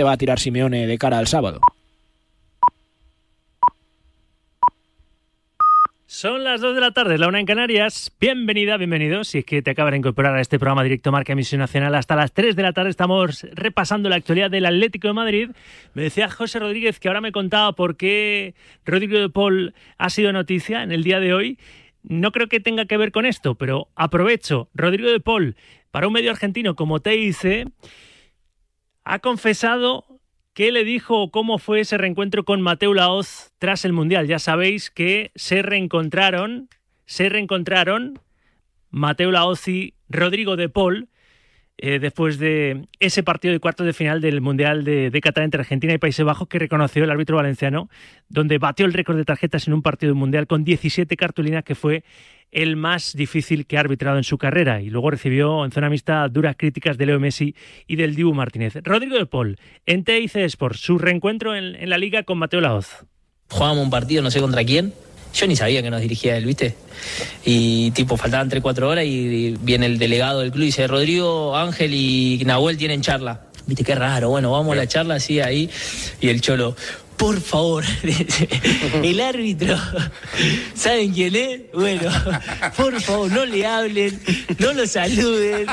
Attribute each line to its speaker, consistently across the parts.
Speaker 1: seguramente va a tirar Simeone de cara al sábado.
Speaker 2: Son las 2 de la tarde, la una en Canarias. Bienvenida, bienvenido. Si es que te acabas de incorporar a este programa Directo Marca Emisión Nacional hasta las 3 de la tarde, estamos repasando la actualidad del Atlético de Madrid. Me decía José Rodríguez que ahora me contaba por qué Rodrigo de Paul ha sido noticia en el día de hoy. No creo que tenga que ver con esto, pero aprovecho. Rodrigo de Paul, para un medio argentino como TIC, ha confesado ¿Qué le dijo cómo fue ese reencuentro con Mateo Laoz tras el Mundial? Ya sabéis que se reencontraron, se reencontraron Mateo Laoz y Rodrigo de Paul eh, después de ese partido de cuartos de final del Mundial de, de, Qatar entre Argentina y Países Bajos que reconoció el árbitro valenciano, donde batió el récord de tarjetas en un partido mundial con 17 cartulinas, que fue el más difícil que ha arbitrado en su carrera. Y luego recibió en zona mixta duras críticas de Leo Messi y del Dibu Martínez. Rodrigo de Paul, en TIC Sports, su reencuentro en, la liga con Mateo Laoz.
Speaker 3: Jugábamos un partido, no sé contra quién, yo ni sabía que nos dirigía él, ¿viste? Y tipo, faltaban 3-4 horas y viene el delegado del club y dice, Rodrigo, Ángel y Nahuel tienen charla. Viste, qué raro, bueno, vamos a la charla así ahí. Y el cholo, por favor, el árbitro, ¿saben quién es? Bueno, por favor, no le hablen, no lo saluden.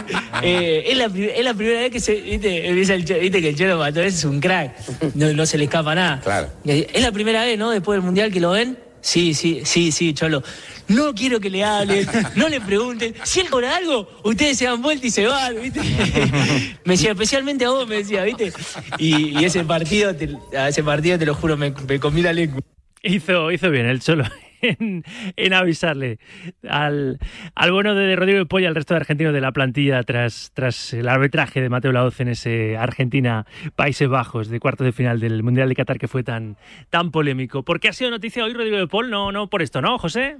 Speaker 3: Eh, es, la, es, la, primera vez que se. ¿viste? ¿Viste, que el Cholo Mató es un crack, no, no se le escapa nada.
Speaker 4: Claro.
Speaker 3: Es la primera vez, ¿no? Después del mundial que lo ven. Sí, sí, sí, sí, Cholo. No quiero que le hablen, no le pregunten. Si él cobra algo, ustedes se dan vuelta y se van, ¿viste? Me decía, especialmente a vos, me decía, ¿viste? Y, y ese partido, te, a ese partido, te lo juro, me, me comí la lengua.
Speaker 2: Hizo, hizo bien el Cholo. En, avisarle al, al bueno de Rodrigo Polla al resto de argentinos de la plantilla tras, tras el arbitraje de Mateo Laoz en ese Argentina-Países Bajos de cuartos de final del Mundial de Qatar que fue tan, tan polémico. ¿Por qué ha sido noticia hoy Rodrigo de Paul? No, no por esto, ¿no, José?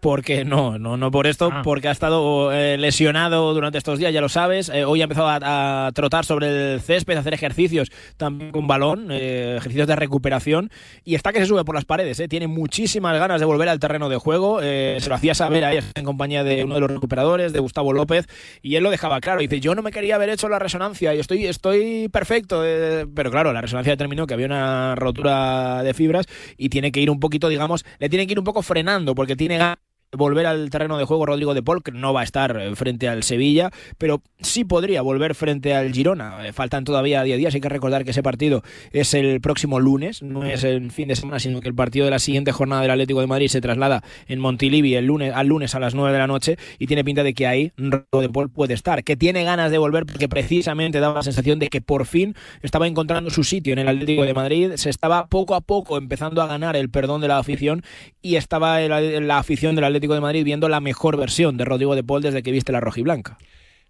Speaker 1: Porque no, no, no por esto, ah. porque ha estado eh, lesionado durante estos días, ya lo sabes. Eh, hoy ha empezado a, a, trotar sobre el césped, a hacer ejercicios también con balón, eh, ejercicios de recuperación, y está que se sube por las paredes. Eh. Tiene muchísimas ganas de volver al terreno de juego. Eh, se lo hacía saber ahí en compañía de uno de los recuperadores, de Gustavo López, y él lo dejaba claro. Dice, yo no me quería haber hecho la resonancia, y estoy, estoy perfecto. Pero claro, la resonancia determinó que había una rotura de fibras y tiene que ir un poquito, digamos, le tiene que ir un poco frenando, porque tiene ganas volver al terreno de juego Rodrigo de Paul, no va a estar frente al Sevilla, pero sí podría volver frente al Girona. Eh, faltan todavía 10 días, hay que recordar que ese partido es el próximo lunes, no es el fin de semana, sino que el partido de la siguiente jornada del Atlético de Madrid se traslada en Montilivi el lunes, al lunes a las 9 de la noche y tiene pinta de que ahí Rodrigo de Paul puede estar, que tiene ganas de volver porque precisamente daba la sensación de que por fin estaba encontrando su sitio en el Atlético de Madrid, se estaba poco a poco empezando a ganar el perdón de la afición y estaba la, la afición del Atlético de Madrid viendo la mejor versión de Rodrigo de Paul desde que viste la rojiblanca.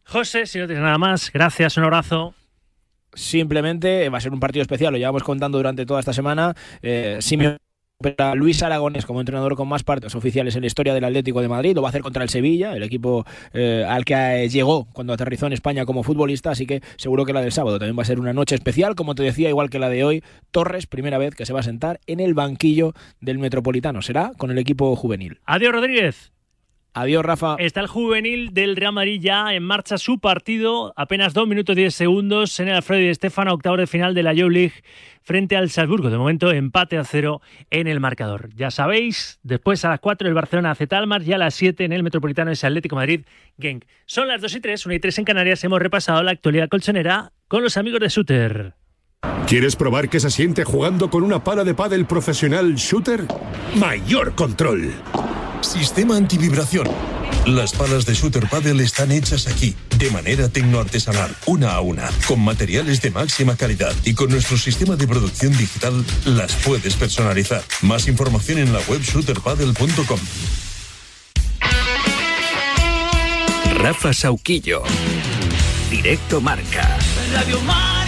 Speaker 2: José, si no tienes nada más, gracias, un abrazo.
Speaker 1: Simplemente va a ser un partido especial, lo llevamos contando durante toda esta semana. Eh, Simeone Luis Aragonés como entrenador con más partes oficiales en la historia del Atlético de Madrid. Lo va a hacer contra el Sevilla, el equipo eh, al que eh, llegó cuando aterrizó en España como futbolista. Así que seguro que la del sábado también va a ser una noche especial. Como te decía, igual que la de hoy, Torres, primera vez que se va a sentar en el banquillo del Metropolitano. Será con el equipo juvenil.
Speaker 2: Adiós, Rodríguez.
Speaker 1: Adiós, Rafa.
Speaker 2: Está el juvenil del Real Madrid ya en marcha su partido. Apenas 2 minutos 10 segundos en el Alfredo y Estefano, octavo de final de la Joe League frente al Salzburgo. De momento, empate a cero en el marcador. Ya sabéis, después a las 4 el Barcelona hace Talmar y a las 7 en el Metropolitano es Atlético Madrid Genk. Son las 2 y 3, 1 y 3 en Canarias. Hemos repasado la actualidad colchonera con los amigos de Shooter.
Speaker 5: ¿Quieres probar qué se siente jugando con una pala de pádel profesional Shooter? Mayor control.
Speaker 6: Sistema antivibración. Las palas de Shooter Paddle están hechas aquí, de manera tecnoartesanal, una a una, con materiales de máxima calidad y con nuestro sistema de producción digital las puedes personalizar. Más información en la web shooterpaddle.com.
Speaker 7: Rafa Sauquillo. Directo Marca.
Speaker 8: Radio Marca.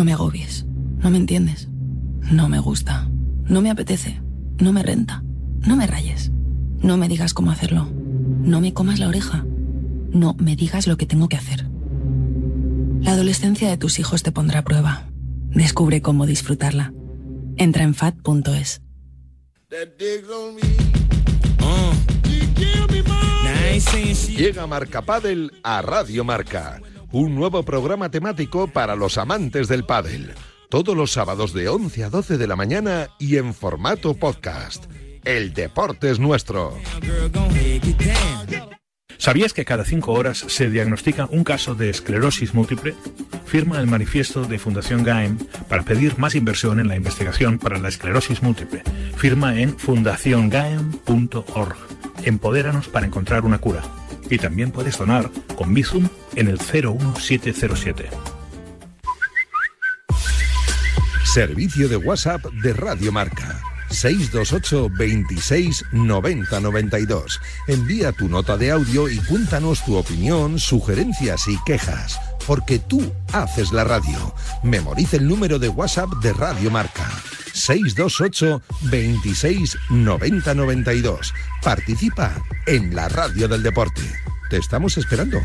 Speaker 9: No me agobies. No me entiendes. No me gusta. No me apetece. No me renta. No me rayes. No me digas cómo hacerlo. No me comas la oreja. No me digas lo que tengo que hacer. La adolescencia de tus hijos te pondrá a prueba. Descubre cómo disfrutarla. Entra en fat.es.
Speaker 5: Llega Marca Padel a Radio Marca un nuevo programa temático para los amantes del pádel. Todos los sábados de 11 a 12 de la mañana y en formato podcast. El deporte es nuestro.
Speaker 4: ¿Sabías que cada cinco horas se diagnostica un caso de esclerosis múltiple? Firma el manifiesto de Fundación GAEM para pedir más inversión en la investigación para la esclerosis múltiple. Firma en fundaciongaem.org. Empodéranos para encontrar una cura. Y también puedes donar con Bizum en el 01707.
Speaker 5: Servicio de WhatsApp de Radio Marca 628 26 90 92. Envía tu nota de audio y cuéntanos tu opinión, sugerencias y quejas. Porque tú haces la radio. Memoriza el número de WhatsApp de Radio Marca. 628 26 90 92. Participa en la radio del deporte. Te estamos esperando.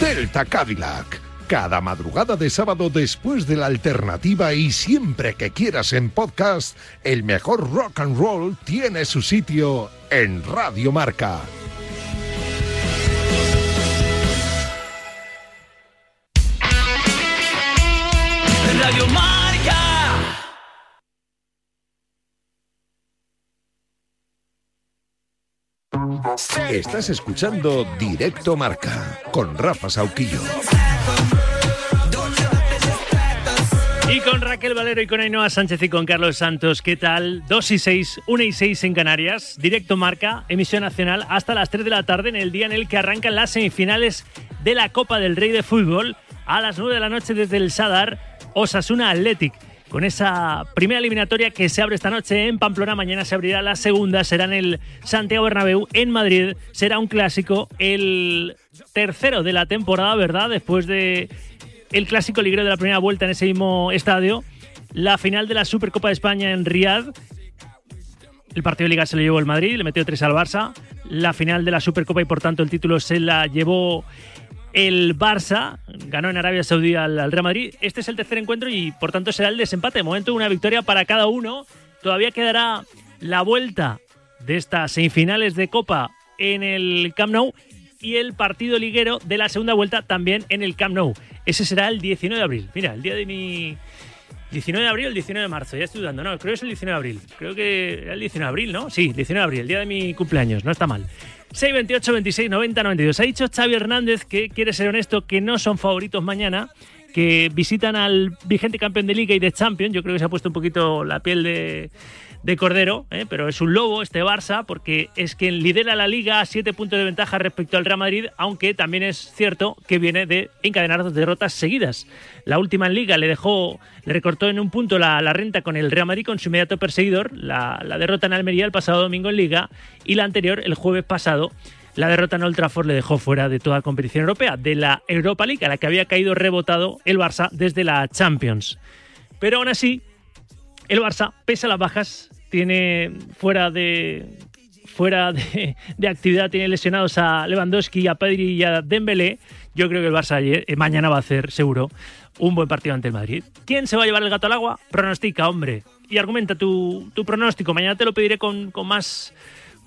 Speaker 5: Delta Cadillac cada madrugada de sábado después de la alternativa y siempre que quieras en podcast, el mejor rock and roll tiene su sitio en Radio Marca. Estás escuchando Directo Marca con Rafa Sauquillo.
Speaker 2: Y con Raquel Valero y con Ainhoa Sánchez y con Carlos Santos, ¿qué tal? 2 y 6, 1 y 6 en Canarias, directo marca, emisión nacional, hasta las 3 de la tarde en el día en el que arrancan las semifinales de la Copa del Rey de Fútbol a las 9 de la noche desde el Sadar, Osasuna Athletic. Con esa primera eliminatoria que se abre esta noche en Pamplona, mañana se abrirá la segunda, será en el Santiago Bernabéu en Madrid, será un clásico, el tercero de la temporada, ¿verdad? Después de el clásico ligero de la primera vuelta en ese mismo estadio, la final de la Supercopa de España en Riyadh. El partido de liga se lo llevó el Madrid, le metió tres al Barça. La final de la Supercopa y por tanto el título se la llevó el Barça. Ganó en Arabia Saudí al, Real Madrid. Este es el tercer encuentro y por tanto será el desempate. De momento una victoria para cada uno. Todavía quedará la vuelta de estas semifinales de Copa en el Camp Nou y el partido liguero de la segunda vuelta también en el Camp Nou. Ese será el 19 de abril. Mira, el día de mi... 19 de abril o el 19 de marzo, ya estoy dudando. No, creo que es el 19 de abril. Creo que era el 19 de abril, ¿no? Sí, 19 de abril, el día de mi cumpleaños, no está mal. 628 26 90 92. Ha dicho Xavi Hernández que quiere ser honesto, que no son favoritos mañana, que visitan al vigente campeón de Liga y de Champions. Yo creo que se ha puesto un poquito la piel de, de Cordero, ¿eh? pero es un lobo este Barça porque es quien lidera la liga a siete puntos de ventaja respecto al Real Madrid, aunque también es cierto que viene de encadenar dos derrotas seguidas. La última en liga le dejó, le recortó en un punto la, renta con el Real Madrid, con su inmediato perseguidor, la, derrota en Almería el pasado domingo en liga y la anterior el jueves pasado. La derrota en Old Trafford le dejó fuera de toda competición europea, de la Europa League, a la que había caído rebotado el Barça desde la Champions. Pero aún así, el Barça, pese a las bajas, tiene fuera de fuera de, actividad, tiene lesionados a Lewandowski, a Pedri y a Dembélé. Yo creo que el Barça eh, mañana va a hacer seguro un buen partido ante el Madrid. ¿Quién se va a llevar el gato al agua? Pronostica, hombre. Y argumenta tu, tu pronóstico. Mañana te lo pediré con, con más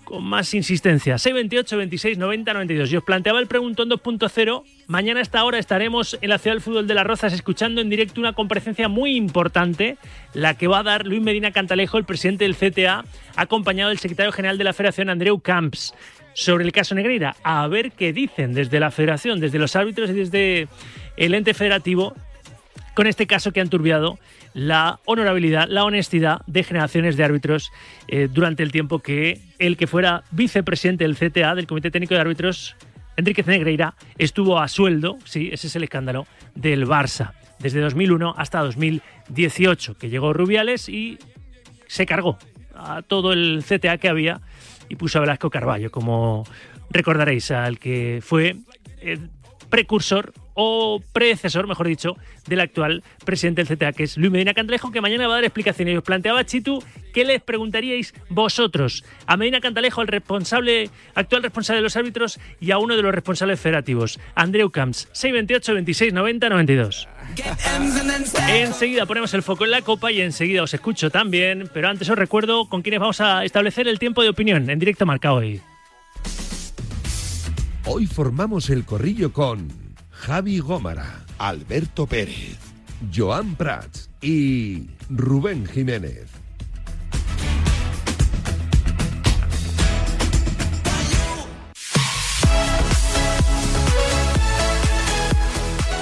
Speaker 2: con más insistencia. 628 26 90 92. Yo os planteaba el preguntón 2.0. Mañana a esta hora estaremos en la Ciudad del Fútbol de las Rozas escuchando en directo una comparecencia muy importante, la que va a dar Luis Medina Cantalejo, el presidente del CTA, acompañado del secretario general de la Federación, Andreu Camps, sobre el caso Negreira. A ver qué dicen desde la Federación, desde los árbitros y desde el ente federativo con este caso que han turbiado la honorabilidad, la honestidad de generaciones de árbitros eh, durante el tiempo que el que fuera vicepresidente del CTA, del Comité Técnico de Árbitros, Enrique Negreira, estuvo a sueldo, sí, ese es el escándalo, del Barça, desde 2001 hasta 2018, que llegó Rubiales y se cargó a todo el CTA que había y puso a Velasco Carballo, como recordaréis, al que fue el precursor o predecesor, mejor dicho, del actual presidente del CTA, que es Luis Medina Cantalejo, que mañana va a dar explicaciones. Y os planteaba, Chitu, ¿qué les preguntaríais vosotros a Medina Cantalejo, al responsable, actual responsable de los árbitros, y a uno de los responsables federativos, Andreu Camps, 628 26 90 92. Enseguida ponemos el foco en la copa y enseguida os escucho también, pero antes os recuerdo con quiénes vamos a establecer el tiempo de opinión en directo marca hoy.
Speaker 5: Hoy formamos el corrillo con Javi Gómara, Alberto Pérez, Joan Prats y Rubén Jiménez.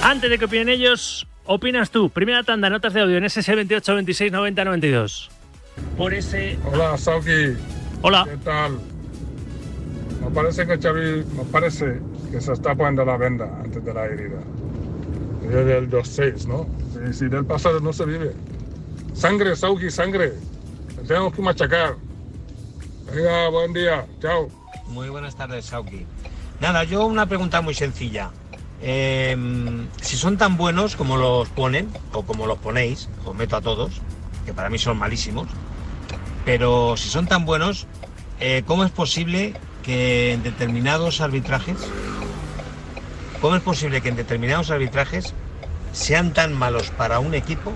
Speaker 2: Antes de que opinen ellos, opinas tú. Primera tanda, notas de audio en ss 28 26 90 92. Por ese.
Speaker 10: Hola, Sauki.
Speaker 2: Hola.
Speaker 10: ¿Qué tal? Me parece que Xavi, me parece que se está poniendo la venda antes de la herida. Desde el 2-6, ¿no? Si, si del pasado no se vive. Sangre, Sauki, sangre. Tenemos que machacar. Venga, buen día. Chao.
Speaker 11: Muy buenas tardes, Sauki. Nada, yo una pregunta muy sencilla. Eh, si son tan buenos como los ponen, o como los ponéis, os meto a todos, que para mí son malísimos, pero si son tan buenos, eh, ¿cómo es posible que en determinados arbitrajes, cómo es posible que en determinados arbitrajes sean tan malos para un equipo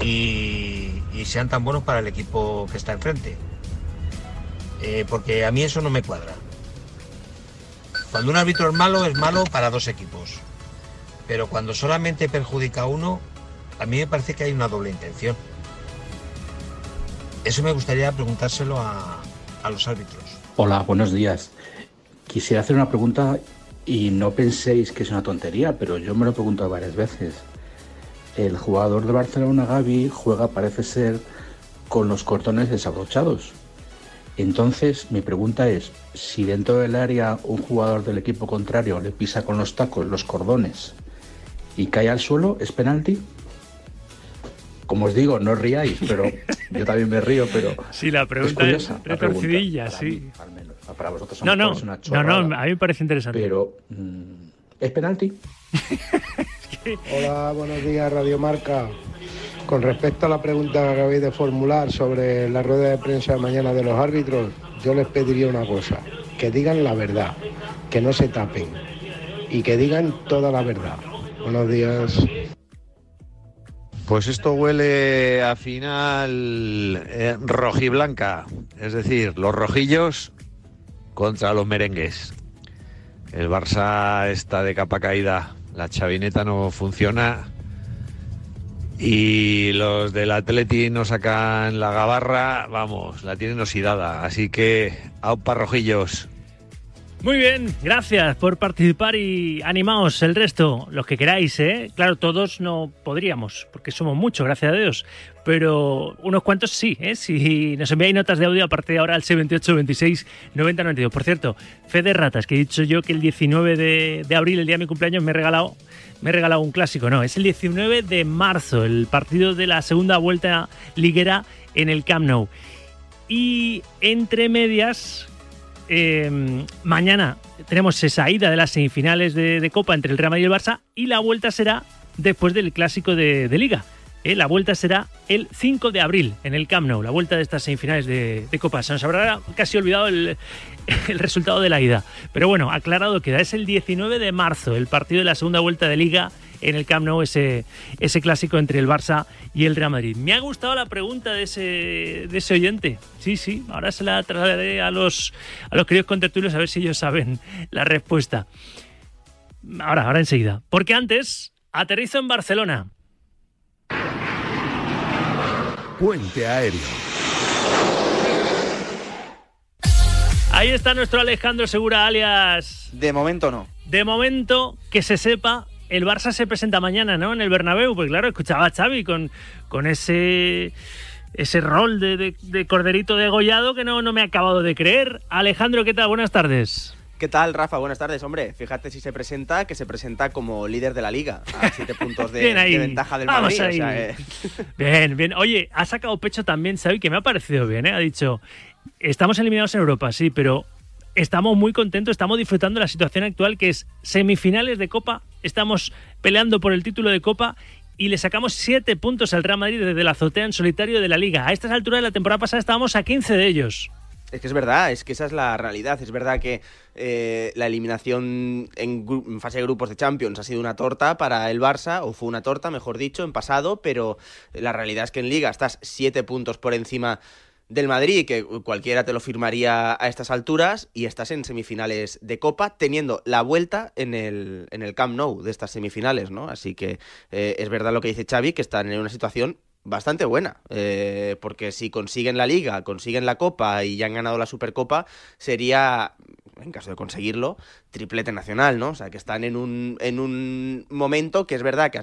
Speaker 11: y, sean tan buenos para el equipo que está enfrente? Eh, porque a mí eso no me cuadra. Cuando un árbitro es malo, es malo para dos equipos. Pero cuando solamente perjudica a uno, a mí me parece que hay una doble intención. Eso me gustaría preguntárselo a, a los árbitros.
Speaker 12: Hola, buenos días. Quisiera hacer una pregunta y no penséis que es una tontería, pero yo me lo he preguntado varias veces. El jugador de Barcelona, Gaby, juega, parece ser, con los cordones desabrochados. Entonces, mi pregunta es, si dentro del área un jugador del equipo contrario le pisa con los tacos los cordones y cae al suelo, ¿es penalti? Como os digo, no os riáis, pero yo también me río, pero
Speaker 2: Sí, la pregunta es,
Speaker 12: curiosa la
Speaker 2: retorcidilla,
Speaker 12: pregunta,
Speaker 2: sí.
Speaker 12: al menos. Para vosotros
Speaker 2: No, no,
Speaker 12: es una
Speaker 2: no,
Speaker 12: chorrada,
Speaker 2: no, a mí me parece interesante.
Speaker 12: Pero, mm, ¿es penalti?
Speaker 13: Hola, buenos días, Radio Marca. Con respecto a la pregunta que acabéis de formular sobre la rueda de prensa de mañana de los árbitros, yo les pediría una cosa, que digan la verdad, que no se tapen y que digan toda la verdad. Buenos días.
Speaker 14: Pues esto huele a final eh, rojiblanca, es decir, los rojillos contra los merengues. El Barça está de capa caída, la chavineta no funciona y los del Atleti no sacan la gabarra, vamos, la tienen oxidada. Así que, aupa rojillos.
Speaker 2: Muy bien, gracias por participar y animaos el resto, los que queráis, ¿eh? Claro, todos no podríamos, porque somos muchos, gracias a Dios, pero unos cuantos sí, ¿eh? Si nos enviáis notas de audio a partir de ahora al 78 26 90 92. Por cierto, fe de ratas, que he dicho yo que el 19 de, de abril, el día de mi cumpleaños, me he regalado me he regalado un clásico, no, es el 19 de marzo, el partido de la segunda vuelta liguera en el Camp Nou. Y entre medias, eh, mañana tenemos esa ida de las semifinales de, Copa entre el Real Madrid y el Barça y la vuelta será después del clásico de, Liga. ¿eh? La vuelta será el 5 de abril en el Camp Nou, la vuelta de estas semifinales de, Copa. Se nos habrá casi olvidado el, el, resultado de la ida. Pero bueno, aclarado queda, es el 19 de marzo, el partido de la segunda vuelta de Liga en el Camp Nou, ese, ese clásico entre el Barça y el Real Madrid. Me ha gustado la pregunta de ese, de ese oyente. Sí, sí, ahora se la trasladaré a los, a los queridos contertulios a ver si ellos saben la respuesta. Ahora, ahora enseguida. Porque antes, aterrizo en Barcelona.
Speaker 5: Puente Aéreo.
Speaker 2: Ahí está nuestro Alejandro Segura, alias.
Speaker 15: De momento no.
Speaker 2: De momento, que se sepa, el Barça se presenta mañana, ¿no? En el Bernabéu, pues claro, escuchaba a Xavi con, con ese ese rol de, de, de corderito degollado que no, no me ha acabado de creer. Alejandro, ¿qué tal? Buenas tardes.
Speaker 15: ¿Qué tal, Rafa? Buenas tardes, hombre. Fíjate si se presenta, que se presenta como líder de la liga, a siete puntos de, de ventaja del
Speaker 2: Vamos
Speaker 15: Madrid.
Speaker 2: ahí.
Speaker 15: O sea, eh.
Speaker 2: Bien, bien. Oye, ha sacado pecho también, Xavi, que me ha parecido bien, ¿eh? Ha dicho, estamos eliminados en Europa, sí, pero estamos muy contentos, estamos disfrutando la situación actual que es semifinales de Copa, estamos peleando por el título de Copa y le sacamos siete puntos al Real Madrid desde la azotea en solitario de la Liga. A estas alturas de la temporada pasada estábamos a 15 de ellos.
Speaker 15: Es que es verdad, es que esa es la realidad. Es verdad que eh, la eliminación en, en, fase de grupos de Champions ha sido una torta para el Barça, o fue una torta, mejor dicho, en pasado, pero la realidad es que en Liga estás siete puntos por encima del Madrid, que cualquiera te lo firmaría a estas alturas, y estás en semifinales de Copa, teniendo la vuelta en el, en el Camp Nou de estas semifinales, ¿no? Así que eh, es verdad lo que dice Xavi, que están en una situación bastante buena, eh, porque si consiguen la liga, consiguen la copa y ya han ganado la Supercopa, sería, en caso de conseguirlo, triplete nacional, ¿no? O sea, que están en un, en un momento que es verdad que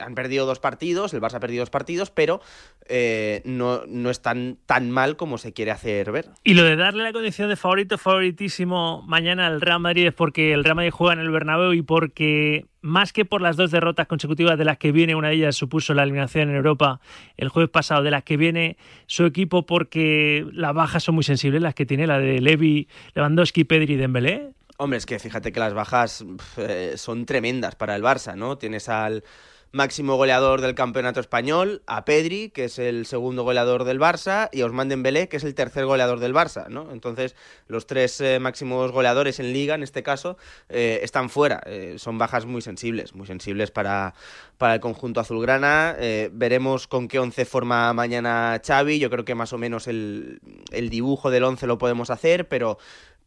Speaker 15: han perdido dos partidos, el Barça ha perdido dos partidos, pero eh, no, no están tan mal como se quiere hacer ver.
Speaker 2: Y lo de darle la condición de favorito, favoritísimo mañana al Real Madrid es porque el Real Madrid juega en el Bernabéu y porque más que por las dos derrotas consecutivas de las que viene, una de ellas supuso la eliminación en Europa el jueves pasado, de las que viene su equipo porque las bajas son muy sensibles, las que tiene la de Levi, Lewandowski, Pedri y Dembélé.
Speaker 15: Hombre, es que fíjate que las bajas eh, son tremendas para el Barça, ¿no? Tienes al máximo goleador del campeonato español, a Pedri, que es el segundo goleador del Barça, y a Ousmane Dembélé, que es el tercer goleador del Barça, ¿no? Entonces, los tres eh, máximos goleadores en Liga, en este caso, eh, están fuera. Eh, son bajas muy sensibles, muy sensibles para, para el conjunto azulgrana. Veremos con qué once forma mañana Xavi. Yo creo que más o menos el, el dibujo del once lo podemos hacer, pero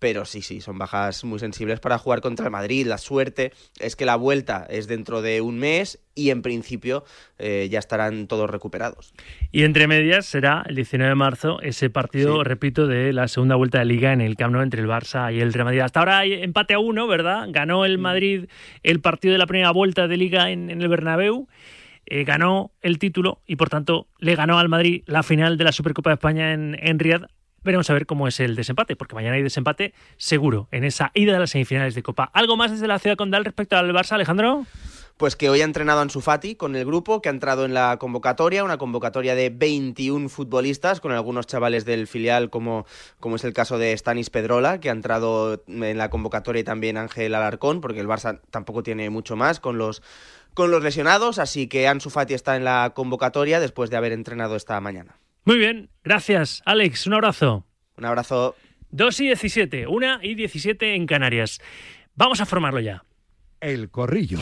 Speaker 15: pero sí, sí, son bajas muy sensibles para jugar contra el Madrid. La suerte es que la vuelta es dentro de un mes y en principio eh, ya estarán todos recuperados.
Speaker 2: Y entre medias será el 19 de marzo ese partido, sí. repito, de la segunda vuelta de liga en el Camp Nou entre el Barça y el Real Madrid. Hasta ahora hay empate a uno, ¿verdad? Ganó el Madrid el partido de la primera vuelta de liga en, en el Bernabéu. Eh, ganó el título y por tanto le ganó al Madrid la final de la Supercopa de España en, en Riyadh Veremos a ver cómo es el desempate, porque mañana hay desempate seguro en esa ida de las semifinales de Copa. ¿Algo más desde la ciudad condal respecto al Barça, Alejandro?
Speaker 15: Pues que hoy ha entrenado Ansu Fati con el grupo, que ha entrado en la convocatoria, una convocatoria de 21 futbolistas, con algunos chavales del filial, como, como es el caso de Stanis Pedrola, que ha entrado en la convocatoria y también Ángel Alarcón, porque el Barça tampoco tiene mucho más con los, con los lesionados, así que Ansu Fati está en la convocatoria después de haber entrenado esta mañana.
Speaker 2: Muy bien, gracias, Alex. Un abrazo.
Speaker 15: Un abrazo.
Speaker 2: 2 y 17, 1 y 17 en Canarias. Vamos a formarlo ya.
Speaker 5: El corrillo.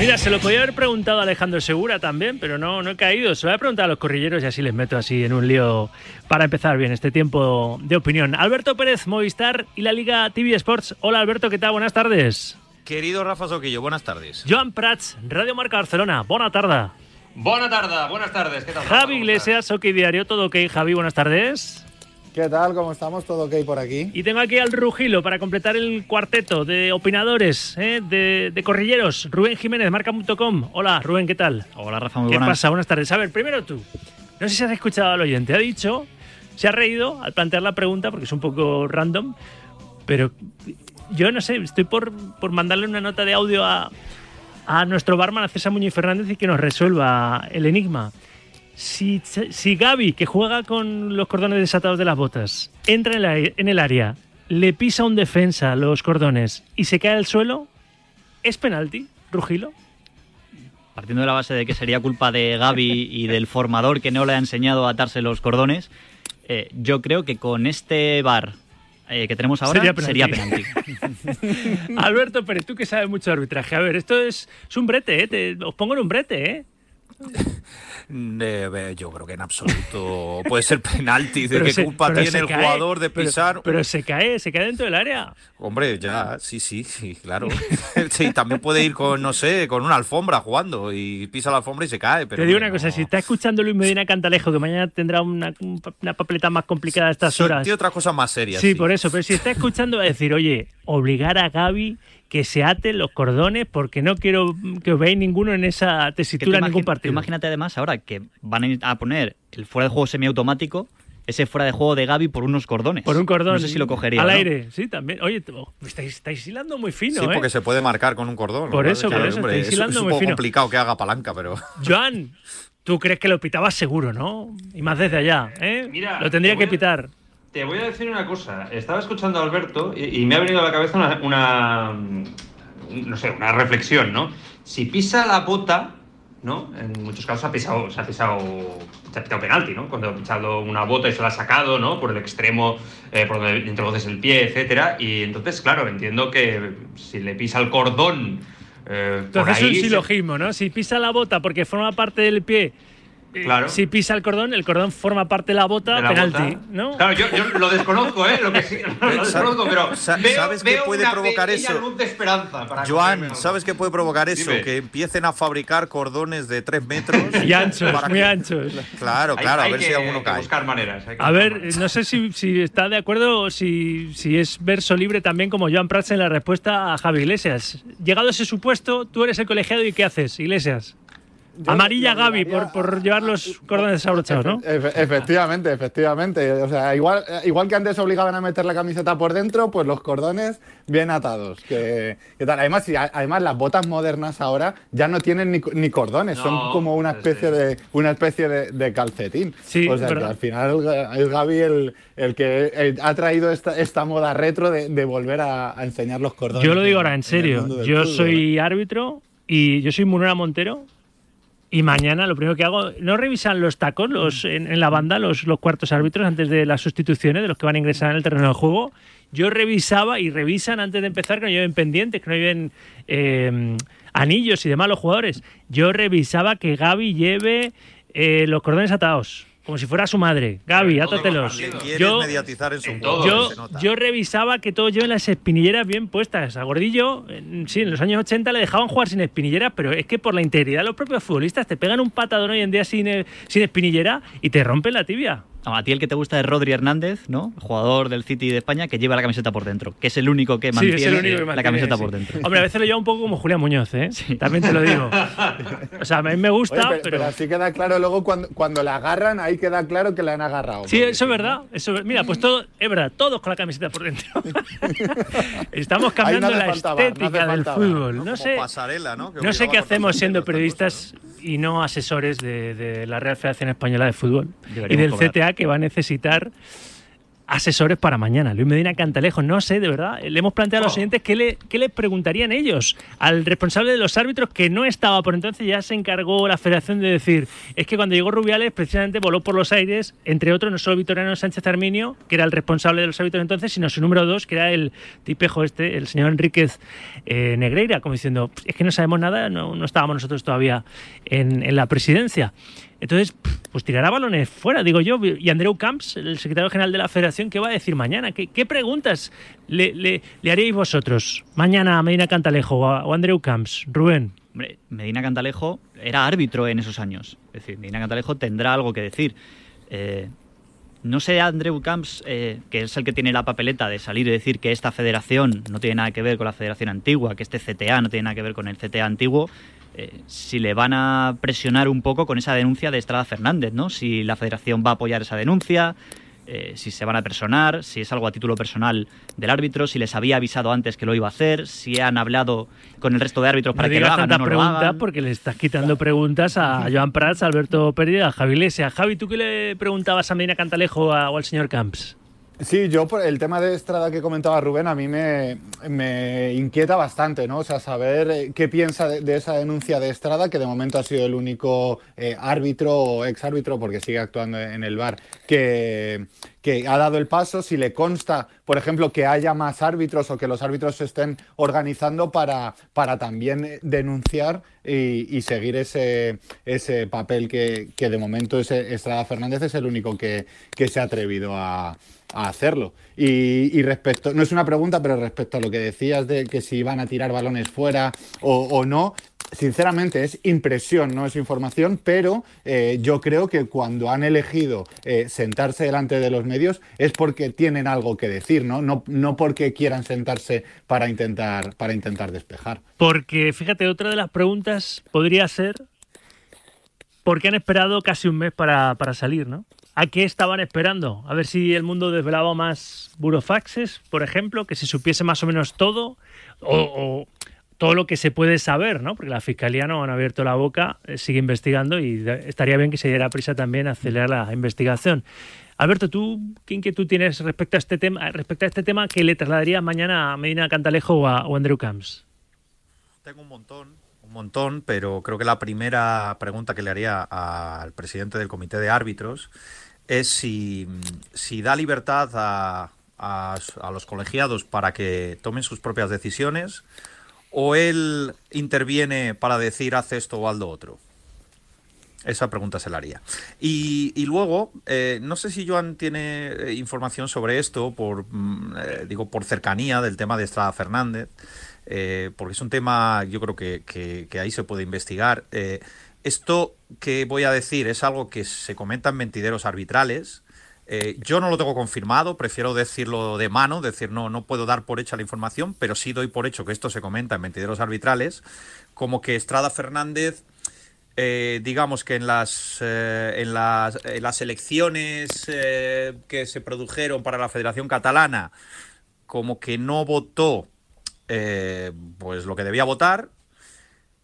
Speaker 2: Mira, se lo podía haber preguntado a Alejandro Segura también, pero no, no he caído. Se lo voy a preguntar a los corrilleros y así les meto así en un lío para empezar bien este tiempo de opinión. Alberto Pérez, Movistar y la Liga TV Sports. Hola Alberto, ¿qué tal? Buenas tardes.
Speaker 16: Querido Rafa Soquillo, buenas tardes.
Speaker 2: Joan Prats, Radio Marca Barcelona. Buena tarde.
Speaker 16: Buena tarde, buenas tardes. ¿Qué tal?
Speaker 2: Javi Iglesias, OK Diario, todo ok. Javi, buenas tardes.
Speaker 17: ¿Qué tal? ¿Cómo estamos? ¿Todo ok por aquí?
Speaker 2: Y tengo aquí al Rugilo para completar el cuarteto de opinadores, ¿eh? de, de, corrilleros. Rubén Jiménez, marca.com. Hola, Rubén, ¿qué tal?
Speaker 18: Hola, Rafa, muy
Speaker 2: ¿Qué
Speaker 18: buenas.
Speaker 2: pasa? Buenas tardes. A ver, primero tú. No sé si has escuchado al oyente. Ha dicho, se ha reído al plantear la pregunta porque es un poco random, pero yo no sé, estoy por, por mandarle una nota de audio a, a nuestro barman, a César Muñoz Fernández, y que nos resuelva el enigma. Si, si Gaby, que juega con los cordones desatados de las botas, entra en, la, en el área, le pisa un defensa los cordones y se cae al suelo, ¿es penalti, Rugilo?
Speaker 18: Partiendo de la base de que sería culpa de Gaby y del formador que no le ha enseñado a atarse los cordones, eh, yo creo que con este bar eh, que tenemos ahora
Speaker 2: sería penalti.
Speaker 18: Sería penalti.
Speaker 2: Alberto Pérez, tú que sabes mucho de arbitraje. A ver, esto es, es un brete, ¿eh? Te, os pongo en un brete, ¿eh?
Speaker 16: Eh, yo creo que en absoluto puede ser penalti. ¿De qué se, culpa tiene el cae, jugador de pisar?
Speaker 2: Pero, pero, se cae, se cae dentro del área.
Speaker 16: Hombre, ya, sí, sí, sí, claro. sí, también puede ir con, no sé, con una alfombra jugando y pisa la alfombra y se cae. Pero
Speaker 2: Te digo una cosa, si está escuchando Luis Medina Cantalejo, que mañana tendrá una, una papeleta más complicada a estas
Speaker 16: sí,
Speaker 2: horas.
Speaker 16: Tiene otras cosas más serias.
Speaker 2: Sí, sí, por eso, pero si está escuchando va a decir, oye, obligar a Gaby que se aten los cordones porque no quiero que os veáis ninguno en esa tesitura en ningún partido.
Speaker 18: Imagínate además ahora que van a poner el fuera de juego semiautomático ese fuera de juego de Gaby por unos cordones.
Speaker 2: Por un cordón.
Speaker 18: No sé si lo cogería.
Speaker 2: Al
Speaker 18: ¿no?
Speaker 2: aire, sí, también. Oye, estáis, estáis hilando muy fino,
Speaker 16: Sí,
Speaker 2: ¿eh?
Speaker 16: porque se puede marcar con un cordón.
Speaker 2: Por eso,
Speaker 16: que,
Speaker 2: por eso,
Speaker 16: hombre,
Speaker 2: estáis
Speaker 16: es,
Speaker 2: hilando
Speaker 16: es un
Speaker 2: muy
Speaker 16: poco
Speaker 2: fino.
Speaker 16: complicado que haga palanca, pero...
Speaker 2: Joan, tú crees que lo pitabas seguro, ¿no? Y más desde allá, ¿eh?
Speaker 19: Mira,
Speaker 2: lo tendría que pitar.
Speaker 19: Te voy a decir una cosa. Estaba escuchando a Alberto y, me ha venido a la cabeza una, una, no sé, una reflexión, ¿no? Si pisa la bota, ¿no? En muchos casos ha pisado, se ha pisado, se ha pisado penalti, ¿no? Cuando ha pisado una bota y se la ha sacado, ¿no? Por el extremo, eh, por donde introduces el pie, etcétera. Y entonces, claro, entiendo que si le pisa el cordón. Eh, por
Speaker 2: Entonces es un
Speaker 19: ahí,
Speaker 2: silogismo, ¿no? Si pisa la bota porque forma parte del pie. Eh,
Speaker 19: Claro.
Speaker 2: Si pisa el cordón, el cordón forma parte de la bota,
Speaker 19: de la
Speaker 2: penalti,
Speaker 19: bota.
Speaker 2: ¿no?
Speaker 19: Claro, yo, yo lo desconozco, ¿eh? Lo que sí, lo desconozco, pero
Speaker 16: Sa-
Speaker 19: veo,
Speaker 16: ¿sabes qué
Speaker 19: veo
Speaker 16: puede
Speaker 19: una
Speaker 16: provocar eso?
Speaker 19: luz de esperanza para
Speaker 16: Joan, ¿sabes qué puede provocar eso?
Speaker 19: Dime.
Speaker 16: Que empiecen a fabricar cordones de 3 metros.
Speaker 2: Y anchos,
Speaker 16: para
Speaker 2: muy
Speaker 16: que-
Speaker 2: anchos.
Speaker 16: Claro,
Speaker 19: Hay-
Speaker 16: claro,
Speaker 19: hay
Speaker 16: a ver
Speaker 19: que-
Speaker 16: si alguno
Speaker 19: que
Speaker 16: cae.
Speaker 19: buscar maneras. hay que
Speaker 2: A ver, no sé si, si está de acuerdo o si, si es verso libre también como Joan Prats en la respuesta a Javi Iglesias. Llegado ese supuesto, tú eres el colegiado y ¿qué haces, Iglesias?
Speaker 17: Yo
Speaker 2: Amarilla Gaby por, por llevar los cordones desabrochados, ¿no?
Speaker 17: Efe- efectivamente, efectivamente. O sea, igual, igual que antes obligaban a meter la camiseta por dentro, pues los cordones bien atados. Que, que tal. Además, a- además, las botas modernas ahora ya no tienen ni, ni cordones, son como una especie de una especie de, de calcetín.
Speaker 2: Sí,
Speaker 17: o sea, que al final Ga- es Gaby el, el que eh, ha traído esta, esta moda retro de, de volver a, a enseñar los cordones.
Speaker 2: Yo lo digo ahora en serio. Yo soy árbitro y yo soy Munera Montero. Y mañana lo primero que hago, no revisan los tacos los, en, en la banda, los, los cuartos árbitros antes de las sustituciones de los que van a ingresar en el terreno de juego. Yo revisaba y revisan antes de empezar que no lleven pendientes, que no lleven eh, anillos y demás los jugadores. Yo revisaba que Gaby lleve eh, los cordones atados, como si fuera su madre. Gaby, átatelos. Yo,
Speaker 16: mediatizar en su
Speaker 19: todo.
Speaker 16: juego,
Speaker 2: yo, revisaba que todos lleven las espinilleras bien puestas. A Gordillo, en- sí, en los años 80 le dejaban jugar sin espinillera, pero es que por la integridad de los propios futbolistas te pegan un patadón hoy en día sin, eh, sin espinillera y te rompen la tibia.
Speaker 18: No, a ti el que te gusta es Rodri Hernández, ¿no? Jugador del City de España que lleva la camiseta por dentro, que es el único que
Speaker 2: Sí,
Speaker 18: mantiene,
Speaker 2: el único que
Speaker 18: la
Speaker 2: mantiene,
Speaker 18: camiseta
Speaker 2: sí.
Speaker 18: por dentro.
Speaker 2: Hombre, a veces lo lleva un poco como Julián Muñoz, ¿eh? También te lo digo. O sea, a mí me gusta,
Speaker 17: Oye, pero,
Speaker 2: pero...
Speaker 17: pero así queda claro luego cuando, cuando la agarran, ahí queda claro que la han agarrado.
Speaker 2: Sí, eso es
Speaker 17: no-
Speaker 2: verdad. Eso, es- mira, pues todo, es verdad, todos con la camiseta por dentro. Estamos
Speaker 17: no
Speaker 2: cambiando
Speaker 17: hace
Speaker 2: la
Speaker 17: falta bar, no
Speaker 2: estética
Speaker 17: hace
Speaker 2: del fútbol. No,
Speaker 16: Como
Speaker 2: sé,
Speaker 16: pasarela, ¿no? Que
Speaker 2: no sé qué hacemos siendo periodistas y no asesores de, de la Real Federación Española de Fútbol y
Speaker 18: Deberíamos
Speaker 2: del
Speaker 18: cobrar.
Speaker 2: CTA que va a necesitar asesores para mañana. Luis Medina Cantalejo, no sé, de verdad. Le hemos planteado a los
Speaker 19: Oh.
Speaker 2: oyentes qué le, qué le preguntarían ellos al responsable de los árbitros que no estaba por entonces, ya se encargó la federación de decir, es que cuando llegó Rubiales precisamente voló por los aires, entre otros no solo Vitoriano Sánchez Arminio, que era el responsable de los árbitros entonces, sino su número dos, que era el tipejo este, el señor Enríquez eh, Negreira, como diciendo, es que no sabemos nada, no, no estábamos nosotros todavía en, en la presidencia. Entonces, pues tirará balones fuera, digo yo. Y Andreu Camps, el secretario general de la federación, ¿qué va a decir mañana? ¿Qué, preguntas le, haríais vosotros mañana a Medina Cantalejo o a Andreu Camps? Rubén.
Speaker 18: Hombre, Medina Cantalejo era árbitro en esos años. Es decir, Medina Cantalejo tendrá algo que decir. Eh, no sé, Andreu Camps, eh, que es el que tiene la papeleta de salir y decir que esta federación no tiene nada que ver con la federación antigua, que este CTA no tiene nada que ver con el CTA antiguo, eh, si le van a presionar un poco con esa denuncia de Estrada Fernández, ¿no? Si la federación va a apoyar esa denuncia, eh, si se van a personar, si es algo a título personal del árbitro, si les había avisado antes que lo iba a hacer, si han hablado con el resto de árbitros para
Speaker 2: no
Speaker 18: que lo hagan o
Speaker 2: tantas
Speaker 18: no hagan.
Speaker 2: porque le estás quitando preguntas a Joan Prats, a Alberto Pérez a Javi Iglesias. Javi, ¿tú qué le preguntabas a Medina Cantalejo a- o al señor Camps?
Speaker 17: Sí, yo por el tema de Estrada que comentaba Rubén, a mí me, inquieta bastante, ¿no? O sea, saber eh, qué piensa de, esa denuncia de Estrada, que de momento ha sido el único eh, árbitro o exárbitro, porque sigue actuando en el bar, que, ha dado el paso, si le consta, por ejemplo, que haya más árbitros o que los árbitros se estén organizando para, para también eh, denunciar y, seguir ese, ese papel que, que de momento ese Estrada Fernández es el único que, que se ha atrevido a, a hacerlo. Y, respecto, no es una pregunta, pero respecto a lo que decías de que si van a tirar balones fuera o, o no, sinceramente es impresión, no es información, pero eh, yo creo que cuando han elegido eh, sentarse delante de los medios es porque tienen algo que decir, ¿no? No, no porque quieran sentarse para intentar, para intentar despejar.
Speaker 2: Porque, fíjate, otra de las preguntas podría ser ¿por qué han esperado casi un mes para, para salir, no? ¿A qué estaban esperando? A ver si el mundo desvelaba más burofaxes, por ejemplo, que se supiese más o menos todo, o, o todo lo que se puede saber, ¿no? Porque la Fiscalía no han abierto la boca, eh, sigue investigando y estaría bien que se diera prisa también a acelerar la investigación. Alberto, ¿tú qué inquietud tienes respecto a este tema, respecto a este tema que le trasladarías mañana a Medina Cantalejo o a, Andrew Camps?
Speaker 16: Tengo un montón, un montón, pero creo que la primera pregunta que le haría al presidente del comité de árbitros es si, si da libertad a, a, los colegiados para que tomen sus propias decisiones o él interviene para decir haz esto o haz otro? Esa pregunta se la haría. Y, luego, eh, no sé si Joan tiene eh, información sobre esto, por mm, eh, digo, por cercanía del tema de Estrada Fernández, porque es un tema, yo creo que, ahí se puede investigar. esto que voy a decir es algo que se comenta en mentideros arbitrales, eh, yo no lo tengo confirmado, prefiero decirlo de mano, decir no, no puedo dar por hecha la información, pero sí doy por hecho que esto se comenta en mentideros arbitrales, como que Estrada Fernández, eh, digamos que en las, eh, en las, las elecciones que se produjeron para la Federación Catalana, como que no votó pues lo que debía votar,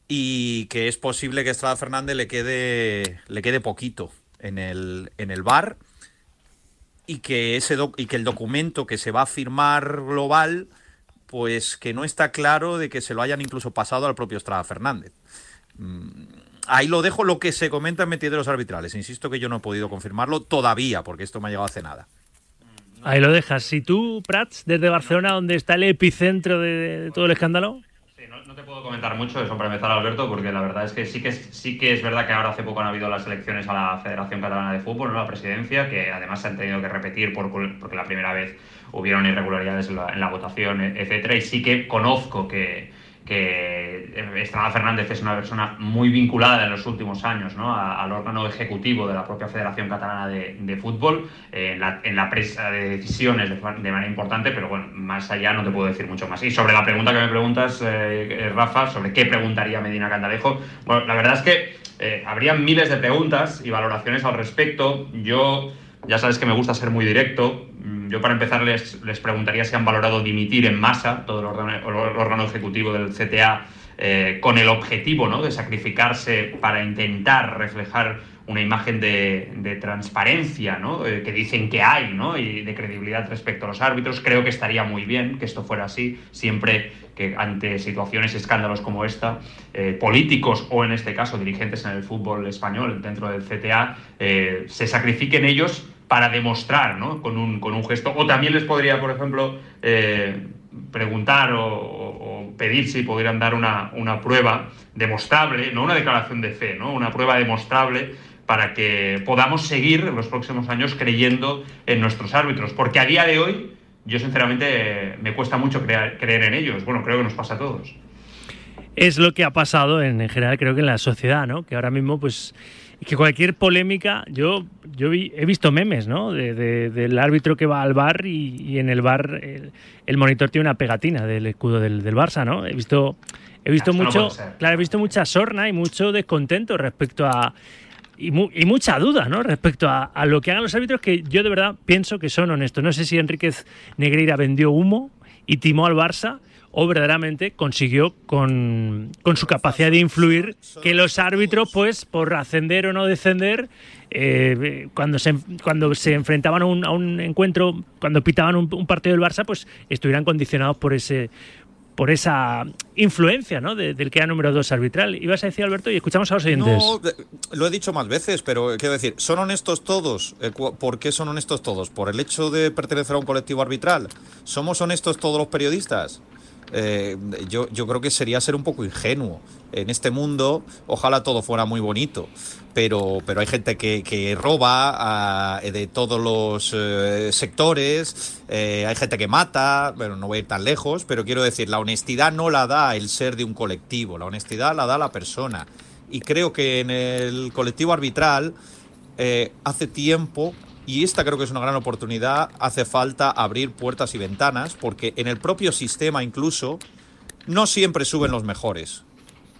Speaker 16: y que es posible que Estrada Fernández le quede, le quede poquito en el, en el bar y que, ese y que el documento que se va a firmar global, pues que no está claro de que se lo hayan incluso pasado al propio Estrada Fernández. Mm, ahí lo dejo lo que se comenta en metideros arbitrales. Insisto que yo no he podido confirmarlo todavía, porque esto me ha llegado hace nada.
Speaker 2: Ahí lo dejas. Si tú, Prats, desde Barcelona, donde está el epicentro de todo el escándalo,
Speaker 19: no te puedo comentar mucho eso para empezar, Alberto, porque la verdad es que sí que es, sí que es verdad que ahora hace poco han habido las elecciones a la Federación Catalana de Fútbol, ¿no? la presidencia, que además se han tenido que repetir por, porque la primera vez hubieron irregularidades en la, en la votación, etcétera, y sí que conozco que que Estrada Fernández es una persona muy vinculada en los últimos años ¿no? al órgano ejecutivo de la propia Federación Catalana de, Fútbol, eh, en, la, en, la, presa de decisiones de, manera importante, pero bueno, más allá no te puedo decir mucho más. Y sobre la pregunta que me preguntas, eh, eh, Rafa, sobre qué preguntaría Medina Candalejo, bueno, la verdad es que habría miles de preguntas y valoraciones al respecto. Yo ya sabes que me gusta ser muy directo. Yo para empezar les, les preguntaría si han valorado dimitir en masa todo el órgano, ejecutivo del CTA eh, con el objetivo ¿no? de sacrificarse para intentar reflejar una imagen de, transparencia ¿no? Eh, que dicen que hay ¿no? y de credibilidad respecto a los árbitros. Creo que estaría muy bien que esto fuera así, siempre que ante situaciones y escándalos como esta, eh, políticos o en este caso dirigentes en el fútbol español dentro del CTA se sacrifiquen ellos para demostrar, ¿no? Con un, con un gesto. O también les podría, por ejemplo, eh, preguntar o, pedir si pudieran dar una, una, prueba demostrable, no una declaración de fe, ¿no? Una prueba demostrable para que podamos seguir en los próximos años creyendo en nuestros árbitros. Porque a día de hoy, yo sinceramente me cuesta mucho creer en ellos. Bueno, creo que nos pasa a todos.
Speaker 2: Es lo que ha pasado en, en general, creo que en la sociedad, ¿no? Que ahora mismo, pues que cualquier polémica, yo, yo he visto memes, ¿no? del árbitro que va al bar y, en el bar el, monitor tiene una pegatina del escudo del, Barça, ¿no? He visto, he visto mucho, claro, he visto mucha sorna y mucho descontento respecto a y, mucha duda, ¿no? Respecto a, a, lo que hagan los árbitros que yo de verdad pienso que son honestos. No sé si Enríquez Negreira vendió humo y timó al Barça o verdaderamente consiguió con, su capacidad de influir que los árbitros, pues por ascender o no descender, eh, cuando, se, cuando se enfrentaban a un, encuentro, cuando pitaban un, partido del Barça, pues estuvieran condicionados por ese por esa influencia ¿no? del que era número dos arbitral. Ibas a decir, Alberto, y escuchamos a los oyentes.
Speaker 16: No, lo he dicho más veces, pero quiero decir, ¿son honestos todos? Eh, ¿Por qué son honestos todos? ¿Por el hecho de pertenecer a un colectivo arbitral? ¿Somos honestos todos los periodistas? Eh, yo, yo creo que sería ser un poco ingenuo. En este mundo, ojalá todo fuera muy bonito, pero, pero hay gente que, roba de todos los eh, sectores, eh, hay gente que mata, bueno, no voy a ir tan lejos, pero quiero decir, la honestidad no la da el ser de un colectivo, la honestidad la da la persona. Y creo que en el colectivo arbitral, hace tiempo y esta creo que es una gran oportunidad. Hace falta abrir puertas y ventanas porque en el propio sistema incluso no siempre suben los mejores.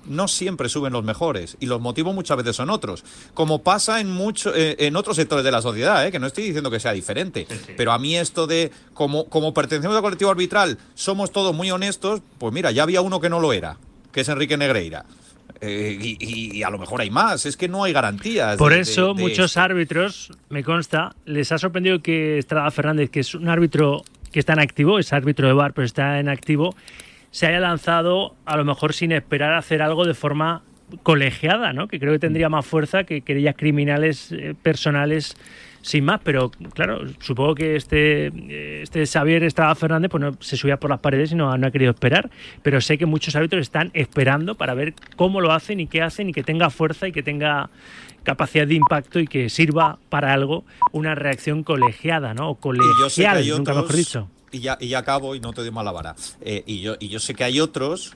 Speaker 16: No siempre suben los mejores y los motivos muchas veces son otros, como pasa en mucho, eh, en otros sectores de la sociedad, eh, que no estoy diciendo que sea diferente, pero a mí esto de como, como pertenecemos al colectivo arbitral, somos todos muy honestos, pues mira, ya había uno que no lo era, que es Enrique Negreira. Eh, y, a lo mejor hay más, es que no hay garantías.
Speaker 2: Por eso muchos árbitros, me consta, les ha sorprendido que Estrada Fernández, que es un árbitro que está en activo, es árbitro de bar, pero está en activo, se haya lanzado a lo mejor sin esperar a hacer algo de forma colegiada, ¿no? Que creo que tendría más fuerza que querellas criminales eh, personales sin más, pero claro, supongo que este, este Xavier Estrada Fernández pues no se subía por las paredes y no, ha querido esperar, pero sé que muchos árbitros están esperando para ver cómo lo hacen y qué hacen y que tenga fuerza y que tenga capacidad de impacto y que sirva para algo una reacción colegiada, ¿no? O colegial, nunca mejor dicho.
Speaker 16: Y ya, y ya acabo y no te doy mala vara. Eh, y, yo, y yo sé que hay otros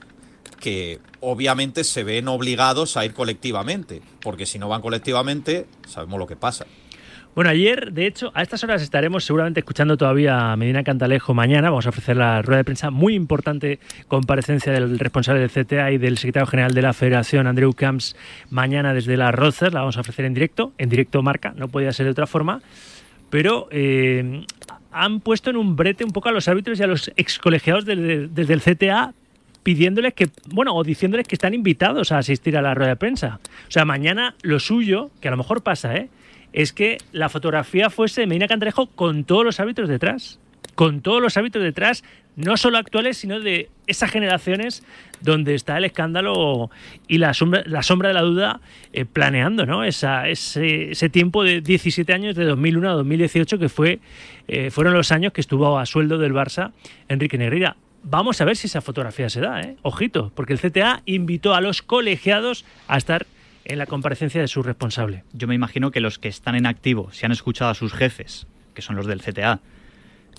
Speaker 16: que obviamente se ven obligados a ir colectivamente, porque si no van colectivamente, sabemos lo que pasa.
Speaker 2: Bueno, ayer, de hecho, a estas horas estaremos seguramente escuchando todavía a Medina Cantalejo mañana. Vamos a ofrecer la rueda de prensa muy importante comparecencia del responsable del CTA y del secretario general de la Federación, Andreu Camps, mañana desde la Rozer. La vamos a ofrecer en directo, en directo marca, no podía ser de otra forma. Pero eh, han puesto en un brete un poco a los árbitros y a los excolegiados desde el CTA pidiéndoles que, bueno, o diciéndoles que están invitados a asistir a la rueda de prensa. O sea, mañana lo suyo, que a lo mejor pasa, ¿eh? Es que la fotografía fuese Medina Cantrejo con todos los hábitos detrás. Con todos los hábitos detrás, no solo actuales, sino de esas generaciones donde está el escándalo y la sombra, la sombra de la duda eh, planeando, ¿no? Esa, ese, ese, tiempo de 17 años, de 2001 a 2018, que fue, eh, fueron los años que estuvo a sueldo del Barça Enrique Negreira. Vamos a ver si esa fotografía se da, ¿eh? Ojito, porque el CTA invitó a los colegiados a estar en la comparecencia de su responsable.
Speaker 18: Yo me imagino que los que están en activo, si han escuchado a sus jefes, que son los del CTA,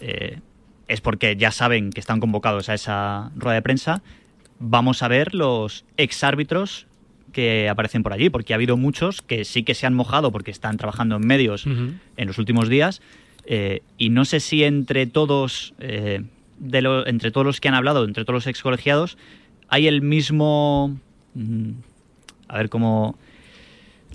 Speaker 18: eh, es porque ya saben que están convocados a esa rueda de prensa. Vamos a ver los exárbitros que aparecen por allí, porque ha habido muchos que sí que se han mojado porque están trabajando en medios en los últimos días. Eh, y no sé si entre todos, eh, de entre todos los que han hablado, entre todos los excolegiados, hay el mismo mm, a ver cómo...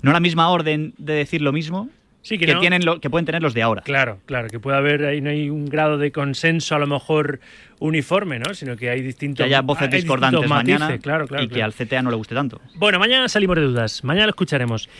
Speaker 18: No la misma orden de decir lo mismo, Sí, que, tienen lo, que pueden tener los de ahora.
Speaker 2: Claro, claro, que puede haber ahí no hay un grado de consenso a lo mejor uniforme, ¿no? Sino que hay distintos
Speaker 18: que haya voces discordantes mañana claro, claro, y que al CTA no le guste tanto.
Speaker 2: Bueno, mañana salimos de dudas, mañana lo escucharemos.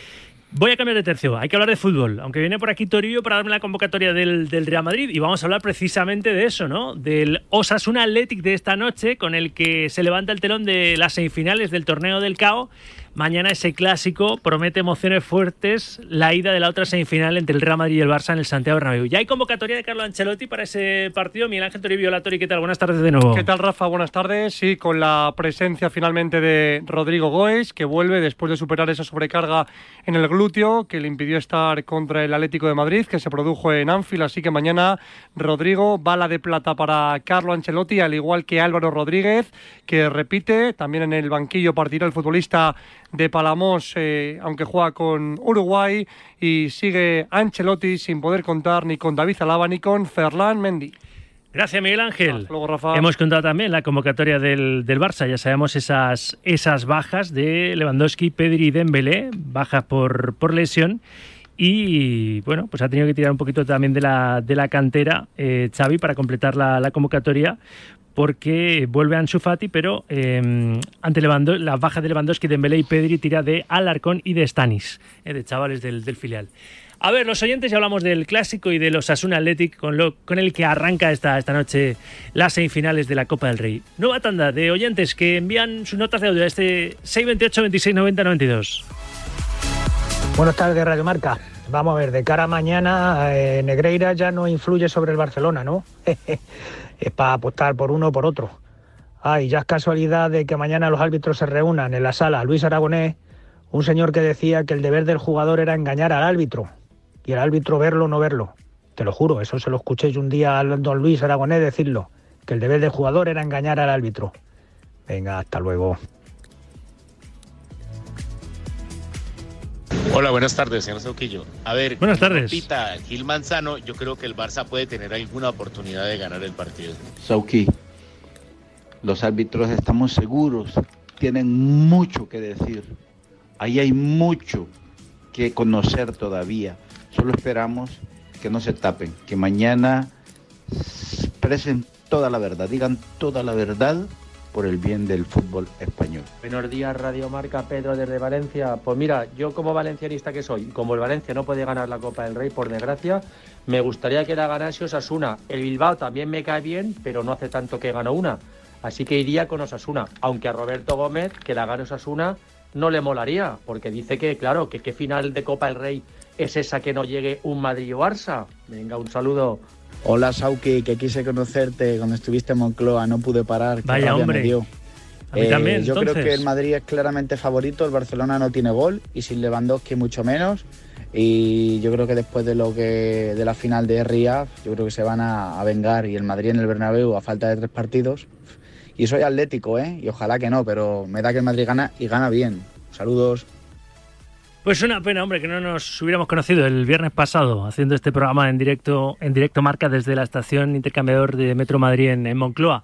Speaker 2: Voy a cambiar de tercio, hay que hablar de fútbol, aunque viene por aquí Torillo para darme la convocatoria del, del, Real Madrid y vamos a hablar precisamente de eso, ¿no? Del Osasuna Athletic de esta noche con el que se levanta el telón de las semifinales del torneo del CAO Mañana ese clásico promete emociones fuertes, la ida de la otra semifinal entre el Real Madrid y el Barça en el Santiago Bernabéu. Ya hay convocatoria de Carlo Ancelotti para ese partido. Miguel Ángel Toribio Latori, ¿qué tal? Buenas tardes de nuevo.
Speaker 20: ¿Qué tal, Rafa? Buenas tardes. Sí, con la presencia finalmente de Rodrigo Goes, que vuelve después de superar esa sobrecarga en el glúteo que le impidió estar contra el Atlético de Madrid, que se produjo en Anfield. Así que mañana Rodrigo, bala de plata para Carlo Ancelotti, al igual que Álvaro Rodríguez, que repite, también en el banquillo partirá el futbolista de Palamos, eh, aunque juega con Uruguay, y sigue Ancelotti sin poder contar ni con David Alaba ni con Ferland Mendy.
Speaker 2: Gracias, Miguel Ángel. Hemos contado también la convocatoria del, del, Barça. Ya sabemos esas, esas bajas de Lewandowski, Pedri y Dembélé, bajas por, por lesión. Y bueno, pues ha tenido que tirar un poquito también de la, de la cantera eh, Xavi para completar la, la, convocatoria porque vuelve Ansu Fati, pero eh, ante las bajas de Lewandowski, Dembélé y Pedri tira de Alarcón y de Stanis, eh, de chavales del, filial. A ver, los oyentes ya hablamos del clásico y de los Asuna Athletic con, lo, con el que arranca esta, esta noche las semifinales de la Copa del Rey. Nueva tanda de oyentes que envían sus notas de audio a este 628 26 90 92.
Speaker 21: Buenas tardes, Radio Marca. Vamos a ver, de cara a mañana, eh, Negreira ya no influye sobre el Barcelona, ¿no? es para apostar por uno o por otro. Ah, y ya es casualidad de que mañana los árbitros se reúnan en la sala Luis Aragonés, un señor que decía que el deber del jugador era engañar al árbitro y el árbitro verlo o no verlo. Te lo juro, eso se lo escuché yo un día a don Luis Aragonés decirlo, que el deber del jugador era engañar al árbitro. Venga, hasta luego.
Speaker 22: Hola, buenas tardes, señor Sauquillo. A ver,
Speaker 2: buenas tardes.
Speaker 22: Pita Gil Manzano, yo creo que el Barça puede tener alguna oportunidad de ganar el partido.
Speaker 12: Sauqui, los árbitros estamos seguros, tienen mucho que decir. Ahí hay mucho que conocer todavía. Solo esperamos que no se tapen, que mañana expresen toda la verdad, digan toda la verdad por el bien del fútbol español.
Speaker 23: Buenos días, Radio Marca, Pedro desde Valencia. Pues mira, yo como valencianista que soy, como el Valencia no puede ganar la Copa del Rey, por desgracia, me gustaría que la ganase Osasuna. El Bilbao también me cae bien, pero no hace tanto que ganó una. Así que iría con Osasuna, aunque a Roberto Gómez, que la gane Osasuna, no le molaría, porque dice que, claro, que qué final de Copa del Rey es esa que no llegue un Madrid o Barça. Venga, un saludo.
Speaker 24: Hola Sauki, que quise conocerte cuando estuviste en Moncloa, no pude parar.
Speaker 2: Vaya,
Speaker 24: rabia me
Speaker 2: hombre.
Speaker 24: dio.
Speaker 2: A mí
Speaker 24: Eh,
Speaker 2: también,
Speaker 24: yo creo que el Madrid es claramente favorito, el Barcelona no tiene gol y sin Lewandowski mucho menos. Y yo creo que después de lo que de la final de Riyadh, yo creo que se van a, a vengar y el Madrid en el Bernabéu a falta de tres partidos. Y soy atlético, ¿eh? Y ojalá que no, pero me da que el Madrid gana y gana bien. Saludos.
Speaker 2: Pues una pena, hombre, que no nos hubiéramos conocido el viernes pasado haciendo este programa en directo, en directo marca desde la estación intercambiador de Metro Madrid en, Moncloa.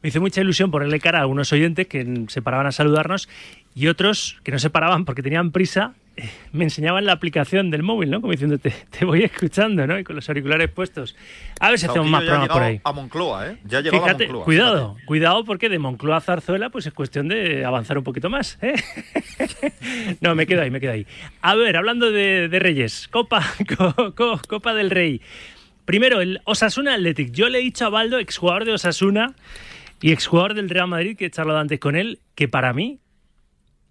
Speaker 2: Me hizo mucha ilusión ponerle cara a unos oyentes que se paraban a saludarnos y otros que no se paraban porque tenían prisa. Me enseñaban la aplicación del móvil, ¿no? Como diciendo, te, te voy escuchando, ¿no? Y con los auriculares puestos. A ver si hacemos más programas por ahí.
Speaker 16: A Moncloa, ¿eh? Ya
Speaker 2: Fíjate,
Speaker 16: a Moncloa.
Speaker 2: cuidado, cuidado porque de Moncloa a Zarzuela pues es cuestión de avanzar un poquito más. ¿eh? no, me quedo ahí, me quedo ahí. A ver, hablando de, de Reyes, Copa, co- co- Copa del Rey. Primero, el Osasuna Athletic. Yo le he dicho a Baldo, exjugador de Osasuna y exjugador del Real Madrid, que he charlado antes con él, que para mí,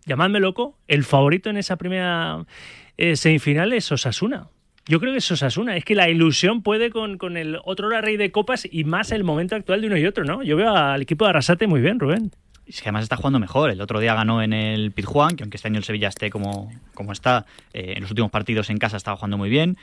Speaker 2: llamadme loco, el favorito en esa primera eh, semifinal es Osasuna. Yo creo que es Osasuna. Es que la ilusión puede con, con el otro rey de copas y más el momento actual de uno y otro, ¿no? Yo veo al equipo de Arrasate muy bien, Rubén.
Speaker 18: Es que además está jugando mejor. El otro día ganó en el Pizjuán, que aunque este año el Sevilla esté como, como está, eh, en los últimos partidos en casa estaba jugando muy bien.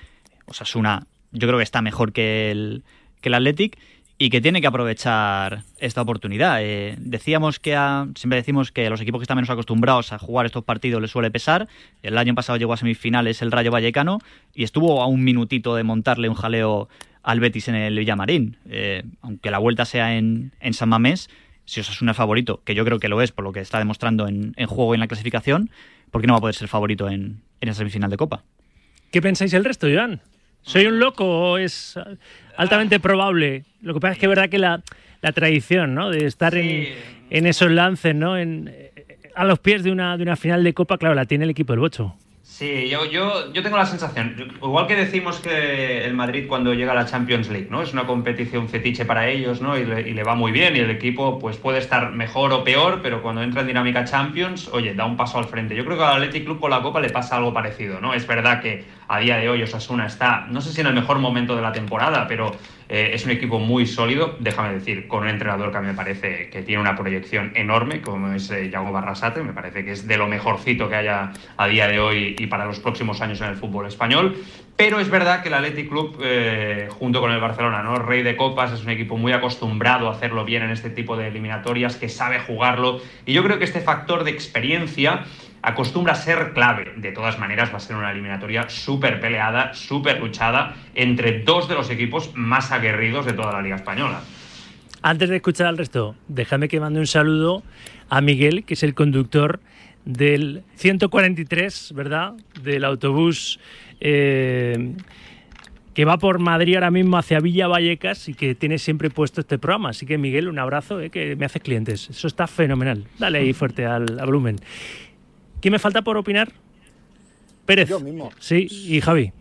Speaker 18: Osasuna, yo creo que está mejor que el, que el Athletic y que tiene que aprovechar esta oportunidad. Eh, decíamos que a- siempre decimos que a los equipos que están menos acostumbrados a jugar estos partidos les suele pesar. El año pasado llegó a semifinales el Rayo Vallecano y estuvo a un minutito de montarle un jaleo al Betis en el Villamarín. Eh, aunque la vuelta sea en, en San Mamés, si Osasuna es favorito, que yo creo que lo es por lo que está demostrando en, juego y en la clasificación, ¿por qué no va a poder ser favorito en, en esa semifinal de Copa?
Speaker 2: ¿Qué pensáis el resto, Joan? ¿Soy un loco o es altamente probable? Lo que pasa es que es verdad que la, la tradición, ¿no? De estar en, en esos lances, ¿no? En, eh, a los pies de una, de una final de Copa, claro, la tiene el equipo del Bocho.
Speaker 19: Sí, yo, yo, yo tengo la sensación, igual que decimos que el Madrid cuando llega a la Champions League, ¿no? Es una competición fetiche para ellos, ¿no? Y le, y le va muy bien y el equipo pues puede estar mejor o peor, pero cuando entra en dinámica Champions, oye, da un paso al frente. Yo creo que al Athletic Club con la Copa le pasa algo parecido, ¿no? Es verdad que a día de hoy Osasuna está, no sé si en el mejor momento de la temporada, pero eh, es un equipo muy sólido, déjame decir, con un entrenador que a mí me parece que tiene una proyección enorme, como es eh, Yago Barrasate, me parece que es de lo mejorcito que haya a día de hoy y para los próximos años en el fútbol español. Pero es verdad que el Athletic Club, eh, junto con el Barcelona, ¿no? Rey de Copas, es un equipo muy acostumbrado a hacerlo bien en este tipo de eliminatorias, que sabe jugarlo. Y yo creo que este factor de experiencia acostumbra a ser clave. De todas maneras, va a ser una eliminatoria súper peleada, súper luchada, entre dos de los equipos más aguerridos de toda la Liga Española.
Speaker 2: Antes de escuchar al resto, déjame que mande un saludo a Miguel, que es el conductor del 143, ¿verdad? Del autobús eh, que va por Madrid ahora mismo hacia Villa Vallecas y que tiene siempre puesto este programa. Así que Miguel, un abrazo, eh, que me haces clientes. Eso está fenomenal. Dale ahí fuerte al, al volumen. ¿Quién me falta por opinar? Pérez.
Speaker 17: Yo mismo.
Speaker 2: Sí, y Javi.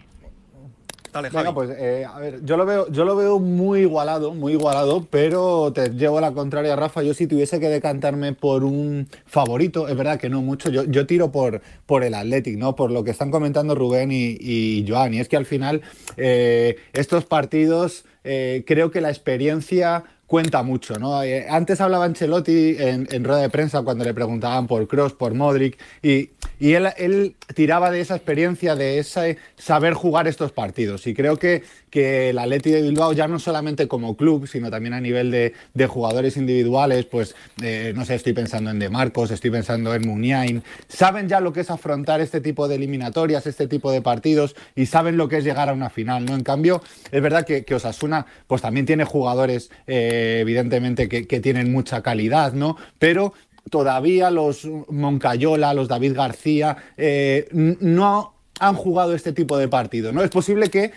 Speaker 17: Venga, pues eh, a ver, yo lo veo, yo lo veo muy igualado, muy igualado, pero te llevo a la contraria, Rafa. Yo si tuviese que decantarme por un favorito, es verdad que no mucho. Yo, yo tiro por, por el Athletic, ¿no? Por lo que están comentando Rubén y, y Joan. Y es que al final eh, estos partidos eh, creo que la experiencia cuenta mucho, ¿no? Eh, antes hablaba Ancelotti en, en rueda de prensa cuando le preguntaban por Cross, por Modric, y, y él, él tiraba de esa experiencia, de ese saber jugar estos partidos. Y creo que, que el Atleti de Bilbao, ya no solamente como club, sino también a nivel de, de jugadores individuales, pues eh, no sé, estoy pensando en De Marcos, estoy pensando en Muniain, saben ya lo que es afrontar este tipo de eliminatorias, este tipo de partidos, y saben lo que es llegar a una final, ¿no? En cambio, es verdad que, que Osasuna, pues también tiene jugadores, eh, evidentemente, que, que tienen mucha calidad, ¿no? Pero todavía los Moncayola, los David García, eh, no han jugado este tipo de partidos, ¿no? Es posible que,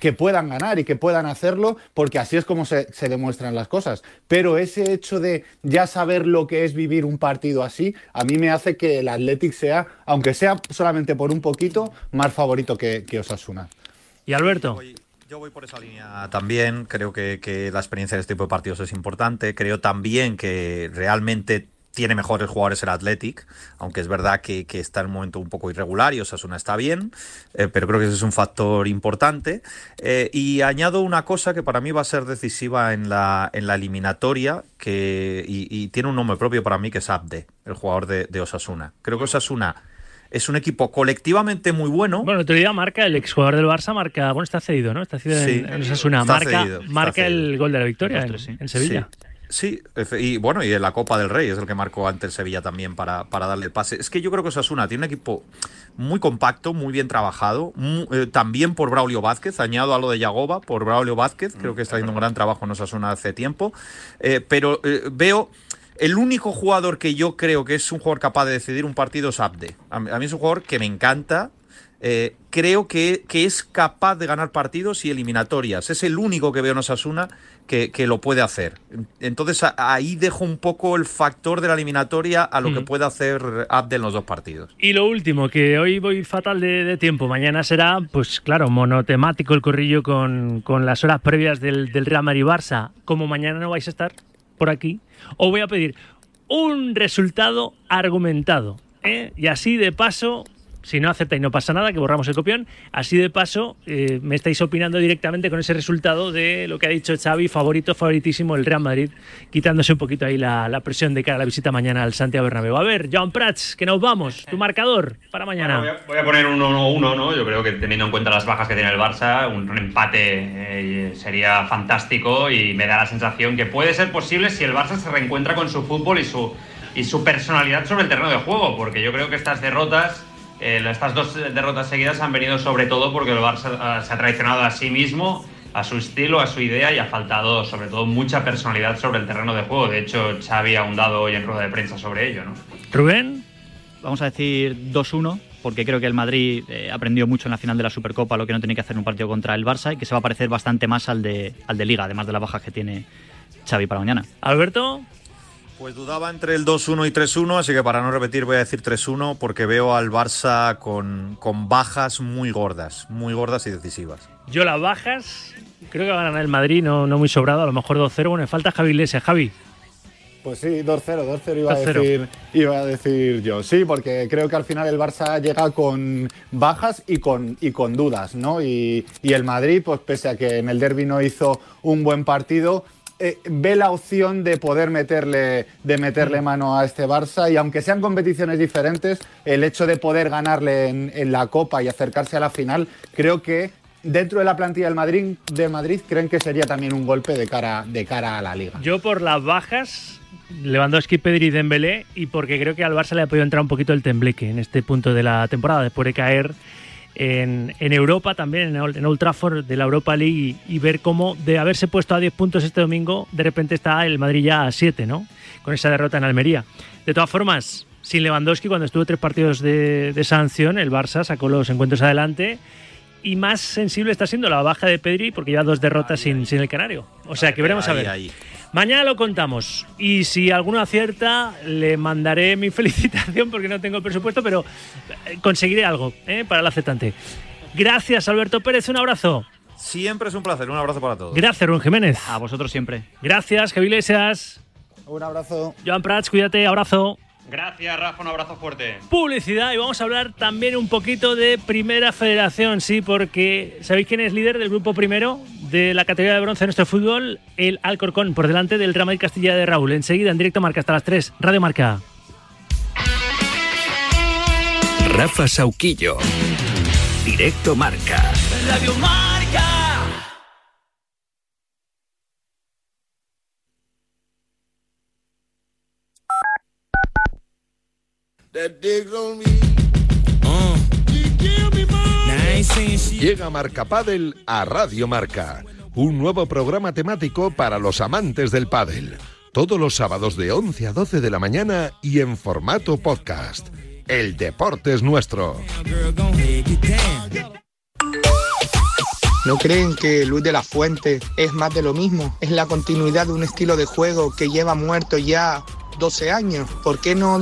Speaker 17: que puedan ganar y que puedan hacerlo porque así es como se, se demuestran las cosas. Pero ese hecho de ya saber lo que es vivir un partido así, a mí me hace que el Athletic sea, aunque sea solamente por un poquito, más favorito que, que Osasuna.
Speaker 2: ¿Y Alberto?
Speaker 16: Yo voy por esa línea también. Creo que, que la experiencia de este tipo de partidos es importante. Creo también que realmente tiene mejores jugadores el Athletic, aunque es verdad que, que está en un momento un poco irregular y Osasuna está bien, eh, pero creo que ese es un factor importante. Eh, y añado una cosa que para mí va a ser decisiva en la, en la eliminatoria, que, y, y tiene un nombre propio para mí, que es Abde, el jugador de, de Osasuna. Creo que Osasuna es un equipo colectivamente muy bueno.
Speaker 2: Bueno, otro día marca el exjugador del Barça, marca, bueno, está cedido, ¿no? Está cedido
Speaker 16: Sí.
Speaker 2: en, en Osasuna.
Speaker 16: Está
Speaker 2: marca
Speaker 16: cedido, está
Speaker 2: marca
Speaker 16: cedido.
Speaker 2: el gol de la victoria en, en Sevilla.
Speaker 16: Sí. Y bueno, y en la Copa del Rey es el que marcó ante el Sevilla también para, para darle el pase. Es que yo creo que Osasuna tiene un equipo muy compacto, muy bien trabajado, eh, también por Braulio Vázquez, añado a lo de Yagoba, por Braulio Vázquez, creo que está haciendo un gran trabajo en Osasuna hace tiempo, Eh, pero eh, veo... El único jugador que yo creo que es un jugador capaz de decidir un partido es Abde. A mí, es un jugador que me encanta, eh, creo que, que es capaz de ganar partidos y eliminatorias. Es el único que veo en Osasuna que, que lo puede hacer. Entonces a- ahí dejo un poco el factor de la eliminatoria a lo que
Speaker 2: Mm.
Speaker 16: puede hacer Abde en los dos partidos.
Speaker 2: Y lo último, que hoy voy fatal de, de tiempo. Mañana será, pues claro, monotemático el corrillo con, con las horas previas del, del Real Madrid Barça. Como mañana no vais a estar por aquí, os voy a pedir un resultado argumentado. ¿eh? Y así de paso, si no aceptáis no pasa nada, que borramos el copión. Así de paso, eh, me estáis opinando directamente con ese resultado de lo que ha dicho Xavi, favorito, favoritísimo, el Real Madrid, quitándose un poquito ahí la, presión de cara a la visita mañana al Santiago Bernabéu. A ver, John Prats, que nos vamos. Tu marcador para mañana.
Speaker 19: Voy, a, poner un 1-1, ¿no? Yo creo que teniendo en cuenta las bajas que tiene el Barça, un, un empate eh, sería fantástico y me da la sensación que puede ser posible si el Barça se reencuentra con su fútbol y su, y su personalidad sobre el terreno de juego, porque yo creo que estas derrotas, eh, estas dos derrotas seguidas han venido sobre todo porque el Barça ah, se ha traicionado a sí mismo, a su estilo, a su idea y ha faltado sobre todo mucha personalidad sobre el terreno de juego. De hecho, Xavi ha ahondado hoy en rueda de prensa sobre ello, ¿no?
Speaker 2: Rubén.
Speaker 18: Vamos a decir 2-1, porque creo que el Madrid eh, aprendió mucho en la final de la Supercopa lo que no tenía que hacer en un partido contra el Barça y que se va a parecer bastante más al de, al de Liga, además de las bajas que tiene Xavi para mañana.
Speaker 2: Alberto.
Speaker 16: Pues dudaba entre el 2-1 y 3-1, así que para no repetir voy a decir 3-1 porque veo al Barça con, con bajas muy gordas, muy gordas y decisivas.
Speaker 2: Yo las bajas, creo que va a ganar el Madrid, no, no muy sobrado, a lo mejor 2-0. Bueno, me falta Javi Iglesias. Javi.
Speaker 17: Pues sí, 2-0, 2-0 iba, a
Speaker 2: 2-0.
Speaker 17: decir, iba a decir yo. Sí, porque creo que al final el Barça llega con bajas y con, y con dudas, ¿no? Y, y el Madrid, pues pese a que en el derby no hizo un buen partido, eh, ve la opción de poder meterle, de meterle mano a este Barça y aunque sean competiciones diferentes, el hecho de poder ganarle en, en la Copa y acercarse a la final, creo que dentro de la plantilla del Madrid, de Madrid creen que sería también un golpe de cara, de cara a la liga.
Speaker 2: Yo por las bajas, Lewandowski, Pedri y Dembélé, y porque creo que al Barça le ha podido entrar un poquito el tembleque en este punto de la temporada, después de caer en, en Europa también, en en Old Trafford de la Europa League, y, y ver cómo de haberse puesto a 10 puntos este domingo, de repente está el Madrid ya a 7, ¿no? Con esa derrota en Almería. De todas formas, sin Lewandowski, cuando estuvo tres partidos de, de sanción, el Barça sacó los encuentros adelante. Y más sensible está siendo la baja de Pedri porque lleva dos derrotas sin, sin el Canario. O sea que veremos a ver. Mañana lo contamos. Y si alguno acierta, le mandaré mi felicitación porque no tengo el presupuesto, pero eh, conseguiré algo ¿eh? para el aceptante. Gracias, Alberto Pérez. Un abrazo.
Speaker 16: Siempre es un placer, un abrazo para todos.
Speaker 2: Gracias, Rubén Jiménez.
Speaker 18: A vosotros siempre.
Speaker 2: Gracias, Javi Iglesias.
Speaker 17: Un abrazo.
Speaker 2: Joan Prats, cuídate. Abrazo.
Speaker 19: Gracias, Rafa, un abrazo fuerte.
Speaker 2: Publicidad y vamos a hablar también un poquito de Primera Federación, sí, porque ¿sabéis quién es líder del grupo primero de la categoría de bronce de nuestro fútbol? El Alcorcón, por delante del Real Madrid Castilla de Raúl. Enseguida en directo marca hasta las 3, Radio Marca.
Speaker 25: Rafa Sauquillo. Directo Marca.
Speaker 8: Radio Marca.
Speaker 5: Llega Marca Padel a Radio Marca, un nuevo programa temático para los amantes del pádel. Todos los sábados de 11 a 12 de la mañana y en formato podcast. el deporte es nuestro.
Speaker 26: ¿No creen que Luis de la Fuente es más de lo mismo? Es la continuidad de un estilo de juego que lleva muerto ya 12 años. ¿Por qué no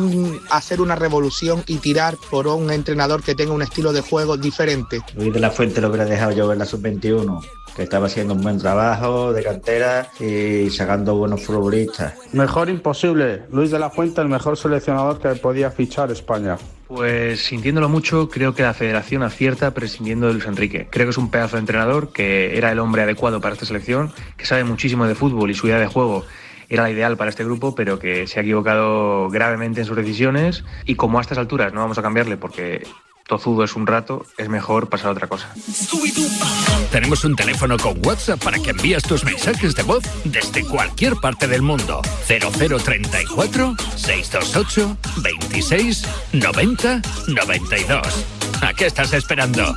Speaker 26: hacer una revolución y tirar por un entrenador que tenga un estilo de juego diferente?
Speaker 27: Luis de la Fuente lo hubiera dejado yo en la sub-21, que estaba haciendo un buen trabajo de cantera y sacando buenos futbolistas.
Speaker 28: Mejor imposible. Luis de la Fuente, el mejor seleccionador que podía fichar España.
Speaker 29: Pues sintiéndolo mucho, creo que la federación acierta prescindiendo de Luis Enrique. Creo que es un pedazo de entrenador, que era el hombre adecuado para esta selección, que sabe muchísimo de fútbol y su idea de juego era la ideal para este grupo, pero que se ha equivocado gravemente en sus decisiones y como a estas alturas no vamos a cambiarle porque tozudo es un rato, es mejor pasar a otra cosa.
Speaker 25: Tenemos un teléfono con WhatsApp para que envíes tus mensajes de voz desde cualquier parte del mundo. 0034 628 26 90 92. ¿A qué estás esperando?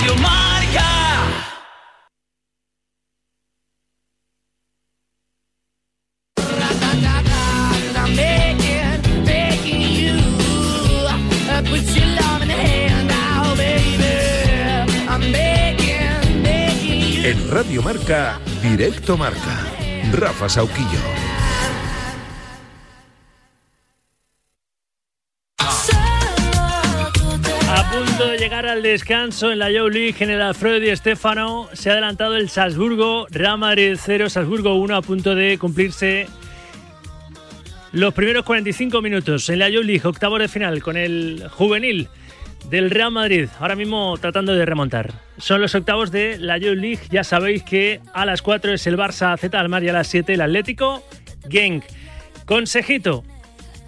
Speaker 8: Begging you.
Speaker 5: En Radio Marca, Directo Marca. Rafa Sauquillo.
Speaker 2: Llegar al descanso en la Joe League en el Alfredo Di Stefano, se ha adelantado el Salzburgo, Real Madrid 0, Salzburgo 1, a punto de cumplirse los primeros 45 minutos en la Joe League, octavo de final con el juvenil del Real Madrid, ahora mismo tratando de remontar. Son los octavos de la Joe League, ya sabéis que a las 4 es el Barça Z Almar y a las 7 el Atlético Genk. Consejito,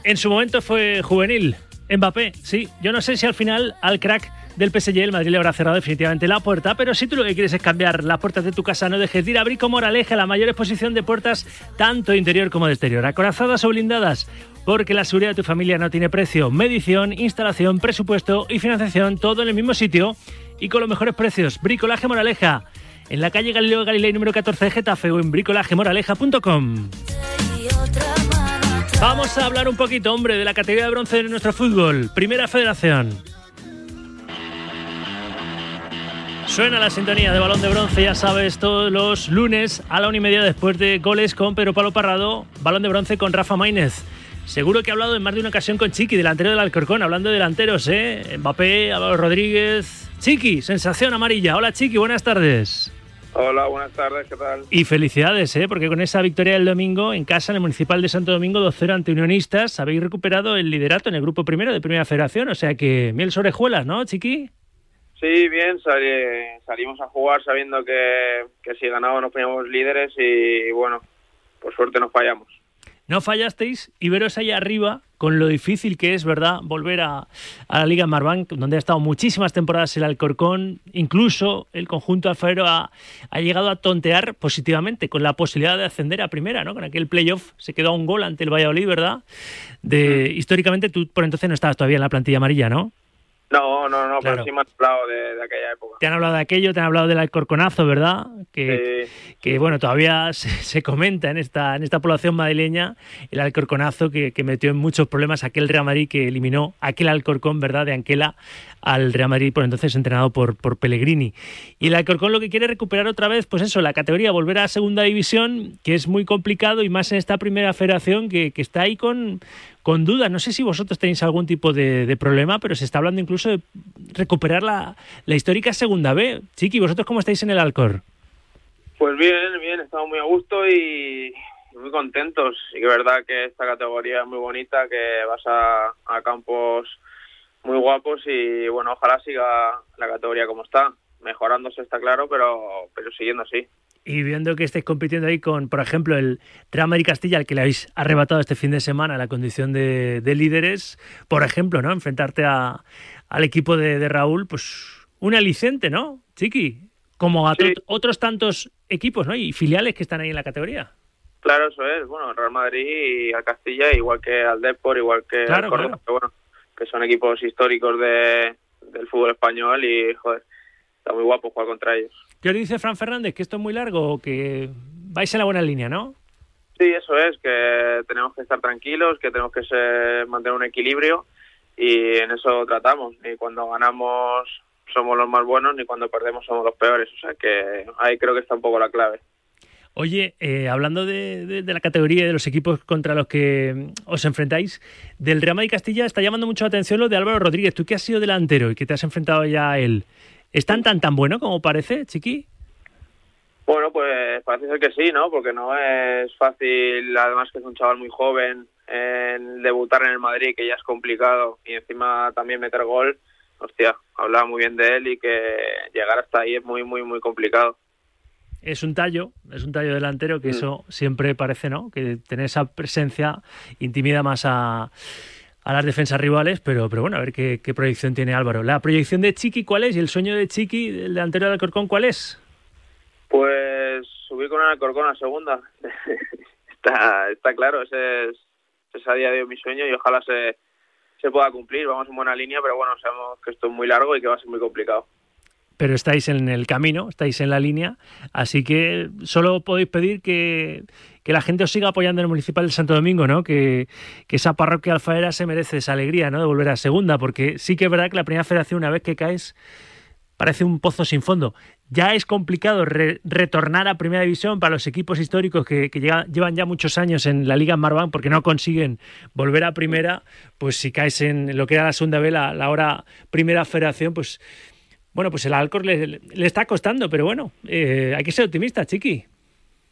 Speaker 2: en su momento fue juvenil. Mbappé, sí. Yo no sé si al final al crack del PSG el Madrid le habrá cerrado definitivamente la puerta, pero si tú lo que quieres es cambiar las puertas de tu casa, no dejes de ir a Brico Moraleja, la mayor exposición de puertas tanto interior como de exterior, acorazadas o blindadas, porque la seguridad de tu familia no tiene precio. Medición, instalación, presupuesto y financiación, todo en el mismo sitio y con los mejores precios. Bricolaje Moraleja, en la calle Galileo Galilei número 14 de Getafe o en bricolajemoraleja.com. Vamos a hablar un poquito, hombre, de la categoría de bronce de nuestro fútbol. Primera Federación. Suena la sintonía de Balón de Bronce, ya sabes, todos los lunes a la una y media después de goles con Pedro Pablo Parrado, Balón de Bronce con Rafa Maínez. Seguro que ha hablado en más de una ocasión con Chiqui, delantero del Alcorcón, hablando de delanteros, ¿eh? Mbappé, Álvaro Rodríguez. Chiqui, sensación amarilla. Hola Chiqui, buenas tardes.
Speaker 30: Hola, buenas tardes, ¿qué tal?
Speaker 2: Y felicidades, ¿eh? porque con esa victoria del domingo en casa en el Municipal de Santo Domingo 2-0 ante Unionistas habéis recuperado el liderato en el grupo primero de Primera Federación, o sea que miel sobre ¿no, Chiqui?
Speaker 30: Sí, bien, sali- salimos a jugar sabiendo que, que si ganábamos nos poníamos líderes y bueno, por suerte nos fallamos.
Speaker 2: No fallasteis y veros ahí arriba con lo difícil que es, ¿verdad?, volver a, a la Liga Marbank, donde ha estado muchísimas temporadas el Alcorcón, incluso el conjunto alfarero ha, ha llegado a tontear positivamente con la posibilidad de ascender a primera, ¿no? Con aquel playoff se quedó a un gol ante el Valladolid, ¿verdad? De, históricamente tú por entonces no estabas todavía en la plantilla amarilla, ¿no?
Speaker 30: No, no, no,
Speaker 2: Claro.
Speaker 30: pero sí me han hablado de, de aquella época.
Speaker 2: Te han hablado de aquello, te han hablado del Alcorconazo, ¿verdad? Que, que bueno, todavía se, se comenta en esta, en esta población madrileña el Alcorconazo que, que metió en muchos problemas aquel Real Madrid que eliminó aquel Alcorcón, ¿verdad? De Anquela al Real Madrid, por entonces entrenado por, por Pellegrini. Y el Alcorcón lo que quiere recuperar otra vez, pues eso, la categoría, volver a segunda división, que es muy complicado y más en esta primera federación que, que está ahí con, con dudas. No sé si vosotros tenéis algún tipo de, problema, pero se está hablando incluso de recuperar la, la histórica segunda B. Chiqui, ¿vosotros cómo estáis en el Alcor?
Speaker 30: Pues bien, bien, estamos muy a gusto y muy contentos. Y que verdad que esta categoría es muy bonita, que vas a, a campos muy guapos y bueno, ojalá siga la categoría como está. Mejorándose está claro, pero, pero siguiendo así.
Speaker 2: Y viendo que estáis compitiendo ahí con, por ejemplo, el Real Madrid Castilla, al que le habéis arrebatado este fin de semana la condición de, de líderes, por ejemplo, ¿no? Enfrentarte a, al equipo de, de Raúl, pues un aliciente, ¿no? Chiqui, como a otros tantos equipos, ¿no? Y filiales que están ahí en la categoría.
Speaker 30: Claro, eso es. Bueno, Real Madrid y al Castilla, igual que al Depor, igual que
Speaker 2: Claro,
Speaker 30: al Córdoba,
Speaker 2: claro.
Speaker 30: bueno, que son equipos históricos de, del fútbol español y, joder, está muy guapo jugar contra ellos.
Speaker 2: ¿Qué os dice Fran Fernández? ¿Que esto es muy largo o que vais en la buena línea, no?
Speaker 30: Sí, eso es, que tenemos que estar tranquilos, que tenemos que ser- mantener un equilibrio y en eso tratamos. Ni cuando ganamos somos los más buenos, ni cuando perdemos somos los peores. O sea que ahí creo que está un poco la clave.
Speaker 2: Oye, eh, hablando de, la categoría de los equipos contra los que mm, os enfrentáis, del Real Madrid Castilla está llamando mucho la atención lo de Álvaro Rodríguez. Tú que has sido delantero y que te has enfrentado ya a él, ¿es tan tan tan bueno como parece, Chiqui?
Speaker 30: Bueno, pues parece ser que sí, ¿no? Porque no es fácil, además que es un chaval muy joven, en debutar en el Madrid, que ya es complicado, y encima también meter gol. Hostia, hablaba muy bien de él y que llegar hasta ahí es muy, muy, muy complicado.
Speaker 2: Es un tallo, es un tallo delantero que
Speaker 30: Mm.
Speaker 2: eso siempre parece, ¿no? Que tener esa presencia intimida más a, a las defensas rivales, pero, pero bueno, a ver qué, qué proyección tiene Álvaro. ¿La proyección de Chiqui cuál es? ¿Y el sueño de Chiqui, el delantero del Alcorcón, cuál es?
Speaker 30: Pues subir con el Alcorcón a segunda. está, está claro, ese es, ese es a día de hoy mi sueño y ojalá se, se pueda cumplir. Vamos en buena línea, pero bueno, sabemos que esto es muy largo y que va a ser muy complicado.
Speaker 2: Pero estáis en el camino, estáis en la línea, así que solo podéis pedir que, que la gente os siga apoyando en el Municipal de Santo Domingo, ¿no? Que, que esa parroquia alfaera se merece esa alegría, ¿no? De volver a segunda, porque sí que es verdad que la primera federación, una vez que caes, parece un pozo sin fondo. Ya es complicado re- retornar a primera división para los equipos históricos que, que llevan ya muchos años en la Liga Marván porque no consiguen volver a primera, pues si caes en lo que era la segunda B, la, ahora primera federación, pues bueno, pues el Alcor le, le está costando, pero bueno, eh, hay que ser optimista, chiqui.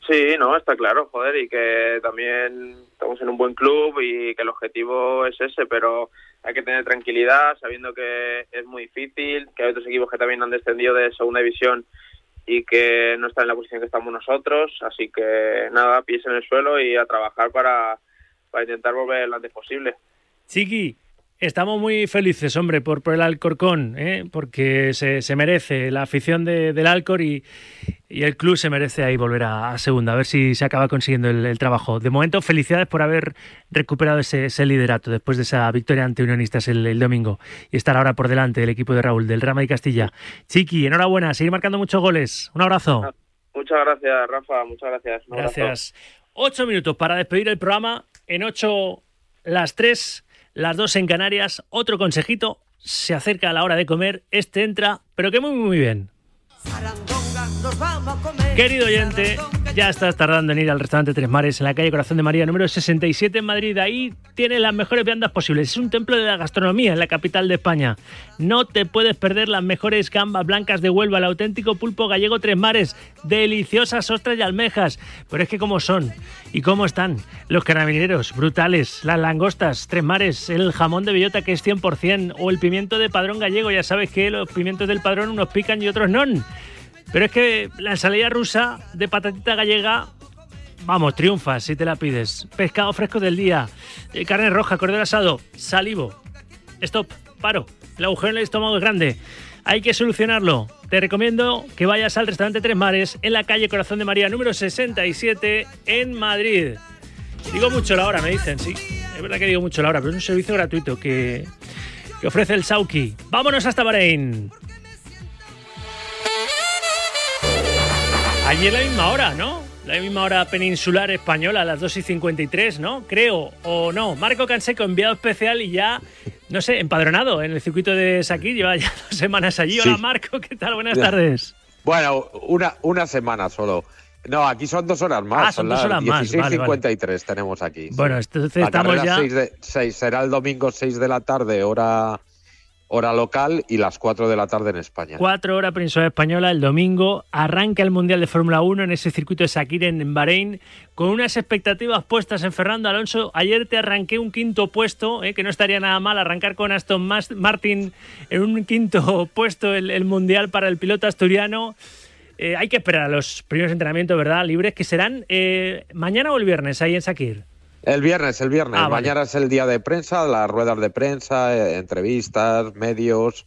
Speaker 30: Sí, no, está claro, joder, y que también estamos en un buen club y que el objetivo es ese, pero hay que tener tranquilidad, sabiendo que es muy difícil, que hay otros equipos que también han descendido de segunda división y que no están en la posición que estamos nosotros, así que nada, pies en el suelo y a trabajar para, para intentar volver lo antes posible.
Speaker 2: Chiqui, estamos muy felices, hombre, por, por el Alcorcón, ¿eh? porque se, se merece la afición de- del Alcor y, y el club se merece ahí volver a, a segunda, a ver si se acaba consiguiendo el, el trabajo. De momento, felicidades por haber recuperado ese, ese liderato después de esa victoria ante Unionistas el, el domingo y estar ahora por delante del equipo de Raúl, del Rama y Castilla. Chiqui, enhorabuena, seguir marcando muchos goles. Un abrazo.
Speaker 30: Muchas gracias, Rafa, muchas gracias. Un.
Speaker 2: Gracias. Ocho minutos para despedir el programa. En ocho, las tres, las dos en Canarias. Otro consejito. Se acerca la hora de comer. Este entra, pero que muy, muy bien. Querido oyente, ya estás tardando en ir al restaurante Tres Mares en la calle Corazón de María número 67 en Madrid. Ahí tiene las mejores viandas posibles. Es un templo de la gastronomía en la capital de España. No te puedes perder las mejores gambas blancas de Huelva, el auténtico pulpo gallego Tres Mares, deliciosas ostras y almejas. Pero es que cómo son y cómo están los carabineros, brutales, las langostas, Tres Mares, el jamón de bellota que es 100% o el pimiento de padrón gallego. Ya sabes que los pimientos del padrón unos pican y otros no. Pero es que la ensalada rusa de patatita gallega, vamos, triunfa si te la pides. Pescado fresco del día, eh, carne roja, cordero asado, salivo. Stop, paro. El agujero en el estómago es grande. Hay que solucionarlo. Te recomiendo que vayas al restaurante Tres Mares en la calle Corazón de María número 67 en Madrid. Digo mucho la hora, me dicen, sí. Es verdad que digo mucho la hora, pero es un servicio gratuito que, que ofrece el Sauki. Vámonos hasta Bahrein. Allí es la misma hora, ¿no? La misma hora peninsular española, a las 2 y 53, ¿no? Creo, o no. Marco Canseco, enviado especial y ya, no sé, empadronado en el circuito de Sakir. Lleva ya dos semanas allí. Hola,
Speaker 31: Sí.
Speaker 2: Marco, ¿qué tal? Buenas tardes.
Speaker 31: Bueno, una, una semana solo. No, aquí son dos horas más.
Speaker 2: Ah, son dos horas más, vale, vale.
Speaker 31: 16.53 tenemos aquí.
Speaker 2: Bueno, entonces
Speaker 31: La
Speaker 2: estamos ya...
Speaker 31: seis de- seis, será el domingo 6 de la tarde, hora, hora local, y las 4 de la tarde en España.
Speaker 2: Cuatro horas peninsular española el domingo. Arranca el Mundial de Fórmula 1 en ese circuito de Sakir en Bahrein con unas expectativas puestas en Fernando Alonso. Ayer te arranqué un quinto puesto, eh, que no estaría nada mal arrancar con Aston Martin en un quinto puesto el, el Mundial para el piloto asturiano. eh, hay que esperar a los primeros entrenamientos, ¿verdad? Libres, que serán eh, mañana o el viernes ahí en Sakir.
Speaker 31: El viernes, el viernes.
Speaker 2: Ah, vale.
Speaker 31: Mañana es el día de prensa, las ruedas de prensa, eh, entrevistas, medios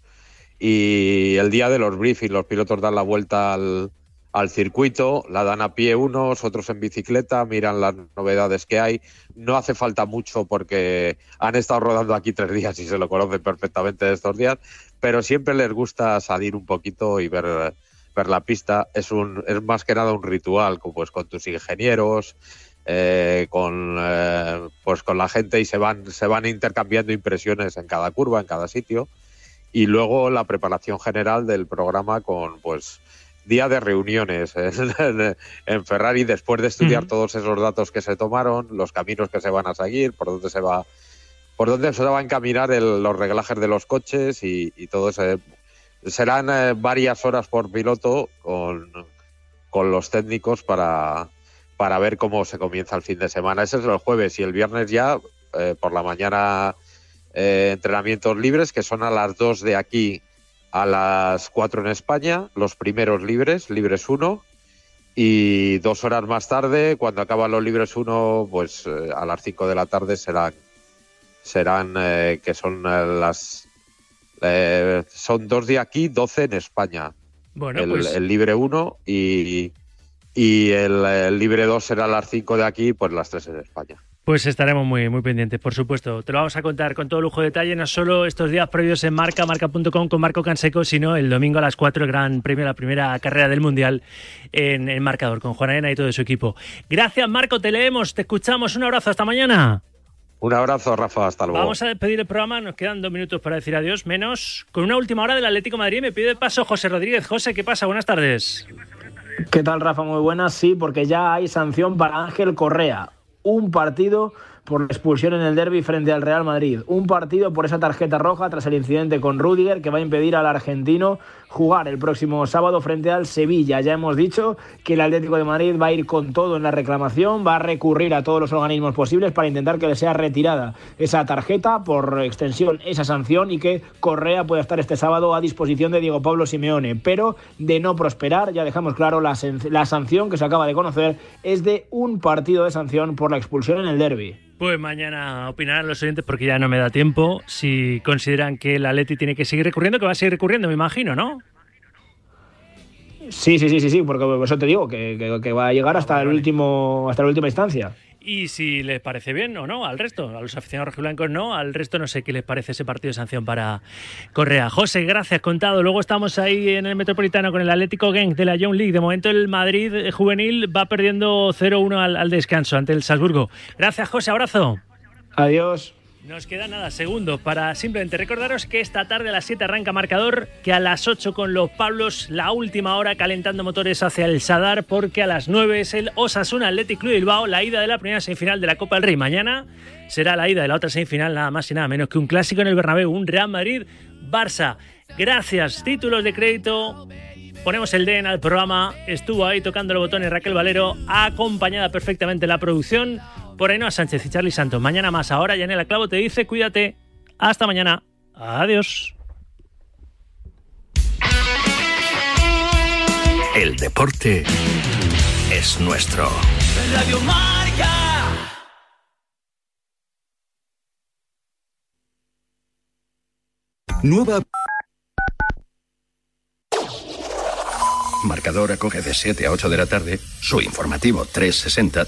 Speaker 31: y el día de los briefings. Los pilotos dan la vuelta al, al circuito, la dan a pie unos, otros en bicicleta, miran las novedades que hay. No hace falta mucho porque han estado rodando aquí tres días y se lo conocen perfectamente de estos días, pero siempre les gusta salir un poquito y ver, ver la pista. Es, un, es más que nada un ritual con, pues, con tus ingenieros, eh, con eh, pues con la gente y se van se van intercambiando impresiones en cada curva en cada sitio. Y luego la preparación general del programa con pues día de reuniones en, en Ferrari después de estudiar todos esos datos que se tomaron los caminos que se van a seguir por dónde se va por dónde se va a encaminar el- los reglajes de los coches y, y todo eso serán eh, varias horas por piloto con, con los técnicos para, para ver cómo se comienza el fin de semana. Ese es el jueves y el viernes ya eh, por la mañana eh, entrenamientos libres que son a las 2 de aquí a las 4 en España, los primeros libres, libres 1. Y dos horas más tarde, cuando acaban los libres 1, pues eh, a las 5 de la tarde serán, serán que son las... son dos de aquí, 12 en España
Speaker 2: Bueno,
Speaker 31: el,
Speaker 2: pues
Speaker 31: el libre 1 y, y el, el libre 2 será las 5 de aquí, pues las 3 en España.
Speaker 2: Pues estaremos muy, muy pendientes, por supuesto. Te lo vamos a contar con todo lujo de detalle, no solo estos días previos en marca, marca.com con Marco Canseco, sino el domingo a las 4, el gran premio, la primera carrera del Mundial en el marcador, con Juan Arena y todo su equipo. Gracias, Marco, te leemos, te escuchamos. Un abrazo, hasta mañana.
Speaker 31: Un abrazo, Rafa, hasta luego.
Speaker 2: Vamos a despedir el programa, nos quedan dos minutos para decir adiós, menos con una última hora del Atlético de Madrid. Me pide paso José Rodríguez. José, ¿qué pasa? Buenas tardes.
Speaker 1: ¿Qué tal, Rafa? Muy buenas. Sí, porque ya hay sanción para Ángel Correa. Un partido por la expulsión en el derby frente al Real Madrid. Un partido por esa tarjeta roja tras el incidente con Rudiger que va a impedir al argentino jugar el próximo sábado frente al Sevilla. Ya hemos dicho que el Atlético de Madrid va a ir con todo en la reclamación, va a recurrir a todos los organismos posibles para intentar que le sea retirada esa tarjeta, por extensión esa sanción y que Correa pueda estar este sábado a disposición de Diego Pablo Simeone. Pero de no prosperar, ya dejamos claro, la, la sanción que se acaba de conocer es de un partido de sanción por la expulsión en el derby.
Speaker 2: Pues mañana opinarán los oyentes porque ya no me da tiempo si consideran que el Atleti tiene que seguir recurriendo, que va a seguir recurriendo, me imagino, ¿no?
Speaker 1: Sí, sí, sí, sí, sí, porque por eso te digo que, que- que va a llegar hasta el último, hasta la última instancia.
Speaker 2: Y si les parece bien o no al resto, a los aficionados rojiblancos no, al resto no sé qué les parece ese partido de sanción para Correa. José, gracias, contado. Luego estamos ahí en el Metropolitano con el Atlético Genk de la Young League. De momento el Madrid eh, juvenil va perdiendo 0-1 al, al descanso ante el Salzburgo. Gracias, José, abrazo.
Speaker 1: Adiós.
Speaker 2: Nos queda nada, segundos para simplemente recordaros que esta tarde a las 7 arranca marcador, que a las 8 con los Pablos, la última hora calentando motores hacia el Sadar, porque a las 9 es el Osasuna Athletic Club Bilbao, la ida de la primera semifinal de la Copa del Rey. Mañana será la ida de la otra semifinal, nada más y nada menos que un clásico en el Bernabéu, un Real Madrid-Barça. Gracias, títulos de crédito. Ponemos el DN al programa. Estuvo ahí tocando los botones Raquel Valero, acompañada perfectamente en la producción por Ainhoa Sánchez y Charlie Santos. Mañana más ahora, Yanela Clavo te dice, cuídate. Hasta mañana. Adiós.
Speaker 25: El deporte es nuestro.
Speaker 32: Radio Marca.
Speaker 25: Nueva. Marcador acoge de 7 a 8 de la tarde su informativo 360,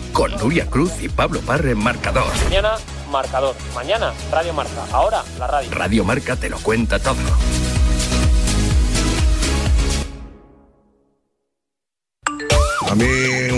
Speaker 25: con Nuria Cruz y Pablo Parre en Marcador.
Speaker 33: Mañana, marcador. Mañana, Radio Marca. Ahora, la radio.
Speaker 25: Radio Marca te lo cuenta todo.
Speaker 26: A mí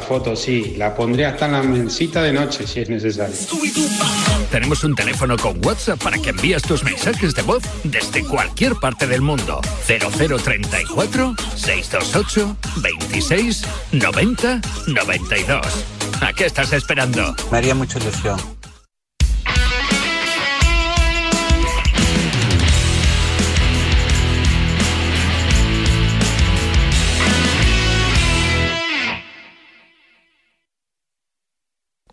Speaker 34: foto sí, la pondré hasta en la mensita de noche si es necesario.
Speaker 33: Tenemos un teléfono con WhatsApp para que envíes tus mensajes de voz desde cualquier parte del mundo. 0034 628 26 90 92. ¿A qué estás esperando?
Speaker 35: Me haría mucha ilusión.